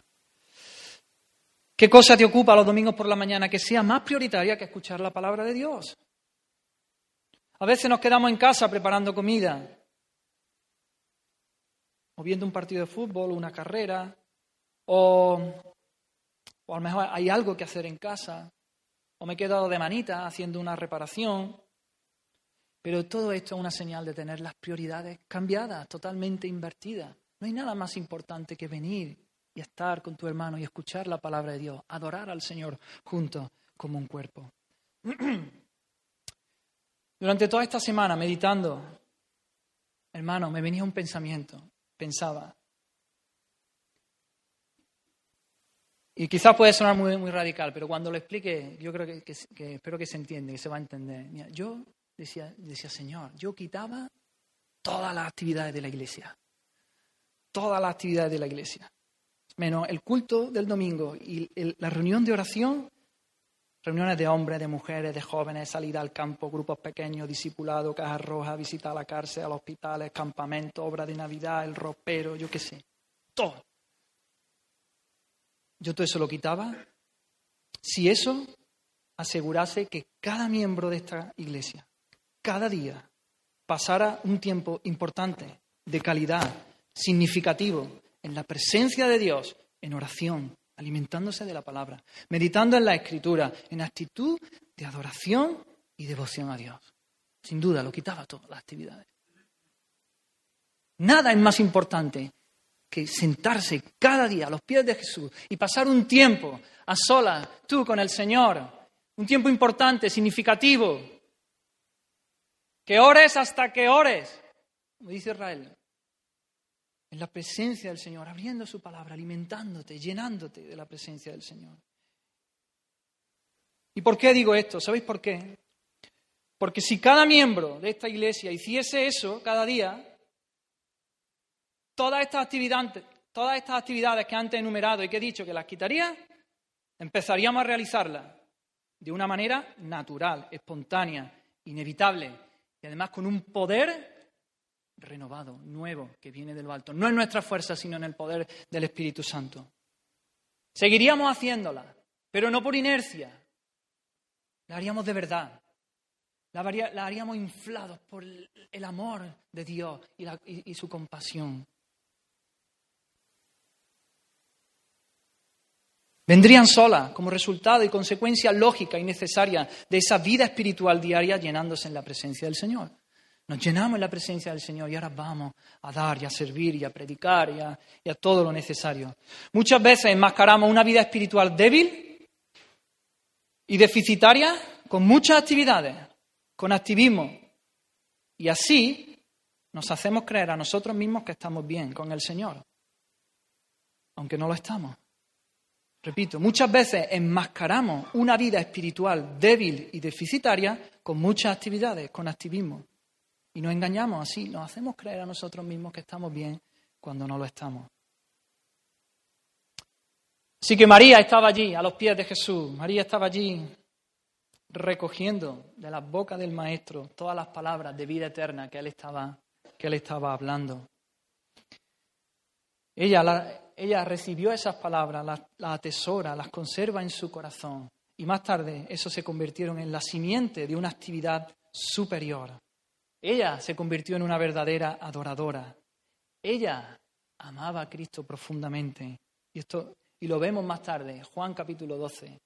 ¿Qué cosa te ocupa los domingos por la mañana que sea más prioritaria que escuchar la palabra de Dios? A veces nos quedamos en casa preparando comida, o viendo un partido de fútbol, una carrera, o, a lo mejor hay algo que hacer en casa, o me he quedado de manita haciendo una reparación. Pero todo esto es una señal de tener las prioridades cambiadas, totalmente invertidas. No hay nada más importante que venir y estar con tu hermano y escuchar la palabra de Dios, adorar al Señor juntos como un cuerpo. Durante toda esta semana, meditando, hermano, me venía un pensamiento. Pensaba. Y quizás puede sonar muy, radical, pero cuando lo explique, yo creo que, espero que se entienda, que se va a entender. yo decía, decía, Señor, yo quitaba todas las actividades de la iglesia. Todas las actividades de la iglesia. Menos el culto del domingo y la reunión de oración Reuniones de hombres, de mujeres, de jóvenes, salida al campo, grupos pequeños, discipulado, cajas rojas, visita a la cárcel, a los hospitales, campamentos, obra de Navidad, el ropero, yo qué sé. Todo. Yo todo eso lo quitaba si eso asegurase que cada miembro de esta iglesia, cada día, pasara un tiempo importante de calidad, significativo, en la presencia de Dios, en oración, alimentándose de la palabra, meditando en la escritura, en actitud de adoración y devoción a Dios. Sin duda, lo quitaba todas las actividades. Nada es más importante que sentarse cada día a los pies de Jesús y pasar un tiempo a solas, tú con el Señor, un tiempo importante, significativo, que ores hasta que ores, como dice Israel, en la presencia del Señor, abriendo su palabra, alimentándote, llenándote de la presencia del Señor. ¿Y por qué digo esto? ¿Sabéis por qué? Porque si cada miembro de esta iglesia hiciese eso cada día, todas estas actividades, todas estas actividades que antes he enumerado y que he dicho que las quitaría, empezaríamos a realizarlas de una manera natural, espontánea, inevitable y además con un poder renovado, nuevo, que viene de lo alto. No en nuestra fuerza, sino en el poder del Espíritu Santo. Seguiríamos haciéndola, pero no por inercia. La haríamos de verdad. La, haríamos inflados por el amor de Dios y, y su compasión. Vendrían solas como resultado y consecuencia lógica y necesaria de esa vida espiritual diaria llenándose en la presencia del Señor. Nos llenamos en la presencia del Señor y ahora vamos a dar y a servir y a predicar y a, todo lo necesario. Muchas veces enmascaramos una vida espiritual débil y deficitaria con muchas actividades, con activismo. Y así nos hacemos creer a nosotros mismos que estamos bien con el Señor, aunque no lo estamos. Repito, muchas veces enmascaramos una vida espiritual débil y deficitaria con muchas actividades, con activismo. Y nos engañamos así, nos hacemos creer a nosotros mismos que estamos bien cuando no lo estamos. Así que María estaba allí, a los pies de Jesús. María estaba allí recogiendo de la boca del Maestro todas las palabras de vida eterna que él estaba, que él estaba hablando. Ella, ella recibió esas palabras, las, las atesora, las conserva en su corazón. Y más tarde eso se convirtieron en la simiente de una actividad superior. Ella se convirtió en una verdadera adoradora. Ella amaba a Cristo profundamente. Y, esto, y lo vemos más tarde, Juan capítulo 12,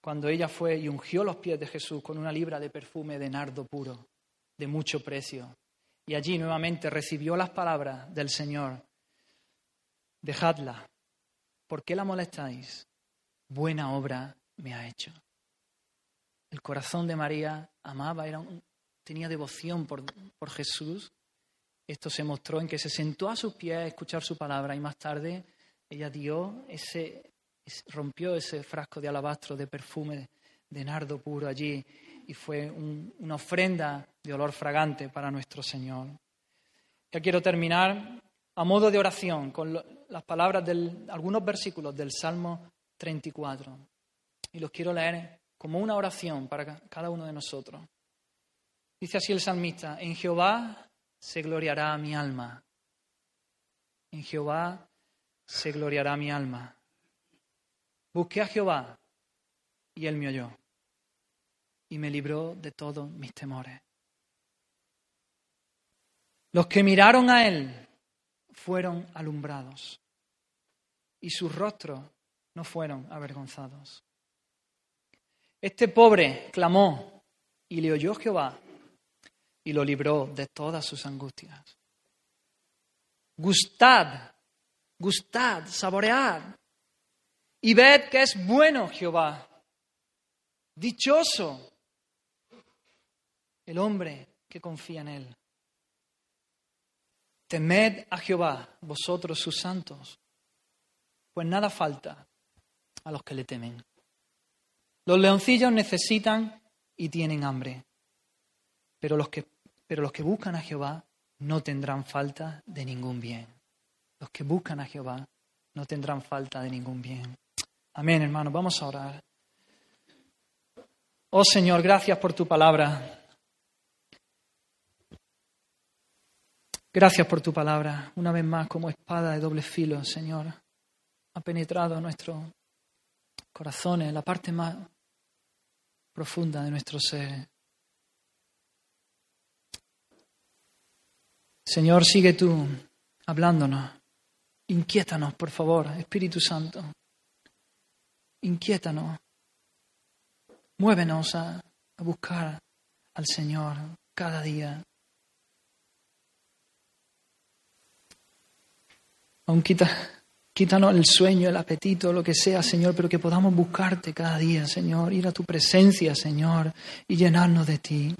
cuando ella fue y ungió los pies de Jesús con una libra de perfume de nardo puro, de mucho precio. Y allí nuevamente recibió las palabras del Señor. Dejadla. ¿Por qué la molestáis? Buena obra me ha hecho. El corazón de María amaba, era un, tenía devoción por, Jesús, esto se mostró en que se sentó a sus pies a escuchar su palabra y más tarde ella dio ese, rompió ese frasco de alabastro de perfume de nardo puro allí y fue una ofrenda de olor fragante para nuestro Señor. Ya quiero terminar a modo de oración con las palabras de algunos versículos del Salmo 34 y los quiero leer como una oración para cada uno de nosotros. Dice así el salmista, en Jehová se gloriará mi alma. En Jehová se gloriará mi alma. Busqué a Jehová y él me oyó y me libró de todos mis temores. Los que miraron a él fueron alumbrados y sus rostros no fueron avergonzados. Este pobre clamó y le oyó Jehová y lo libró de todas sus angustias. Gustad, gustad, saboread y ved que es bueno Jehová. Dichoso el hombre que confía en él. Temed a Jehová, vosotros sus santos, pues nada falta a los que le temen. Los leoncillos necesitan y tienen hambre, pero los que pero los que buscan a Jehová no tendrán falta de ningún bien. Los que buscan a Jehová no tendrán falta de ningún bien. Amén, hermanos. Vamos a orar. Oh Señor, gracias por tu palabra. Gracias por tu palabra. Una vez más, como espada de doble filo, Señor, ha penetrado nuestros corazones, la parte más profunda de nuestro ser. Señor, sigue tú hablándonos. Inquiétanos, por favor, Espíritu Santo. Inquiétanos. Muévenos a, buscar al Señor cada día. Aún quita, quítanos el sueño, el apetito, lo que sea, Señor, pero que podamos buscarte cada día, Señor, ir a tu presencia, Señor, y llenarnos de ti.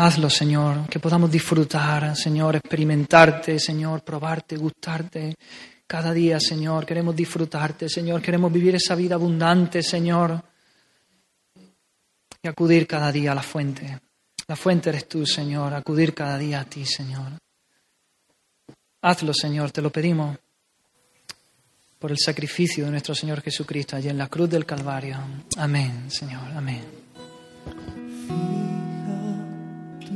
Hazlo, Señor, que podamos disfrutar, Señor, experimentarte, Señor, probarte, gustarte. Cada día, Señor, queremos disfrutarte, Señor, queremos vivir esa vida abundante, Señor, y acudir cada día a la fuente. La fuente eres tú, Señor, acudir cada día a ti, Señor. Hazlo, Señor, te lo pedimos por el sacrificio de nuestro Señor Jesucristo allí en la cruz del Calvario. Amén, Señor, amén.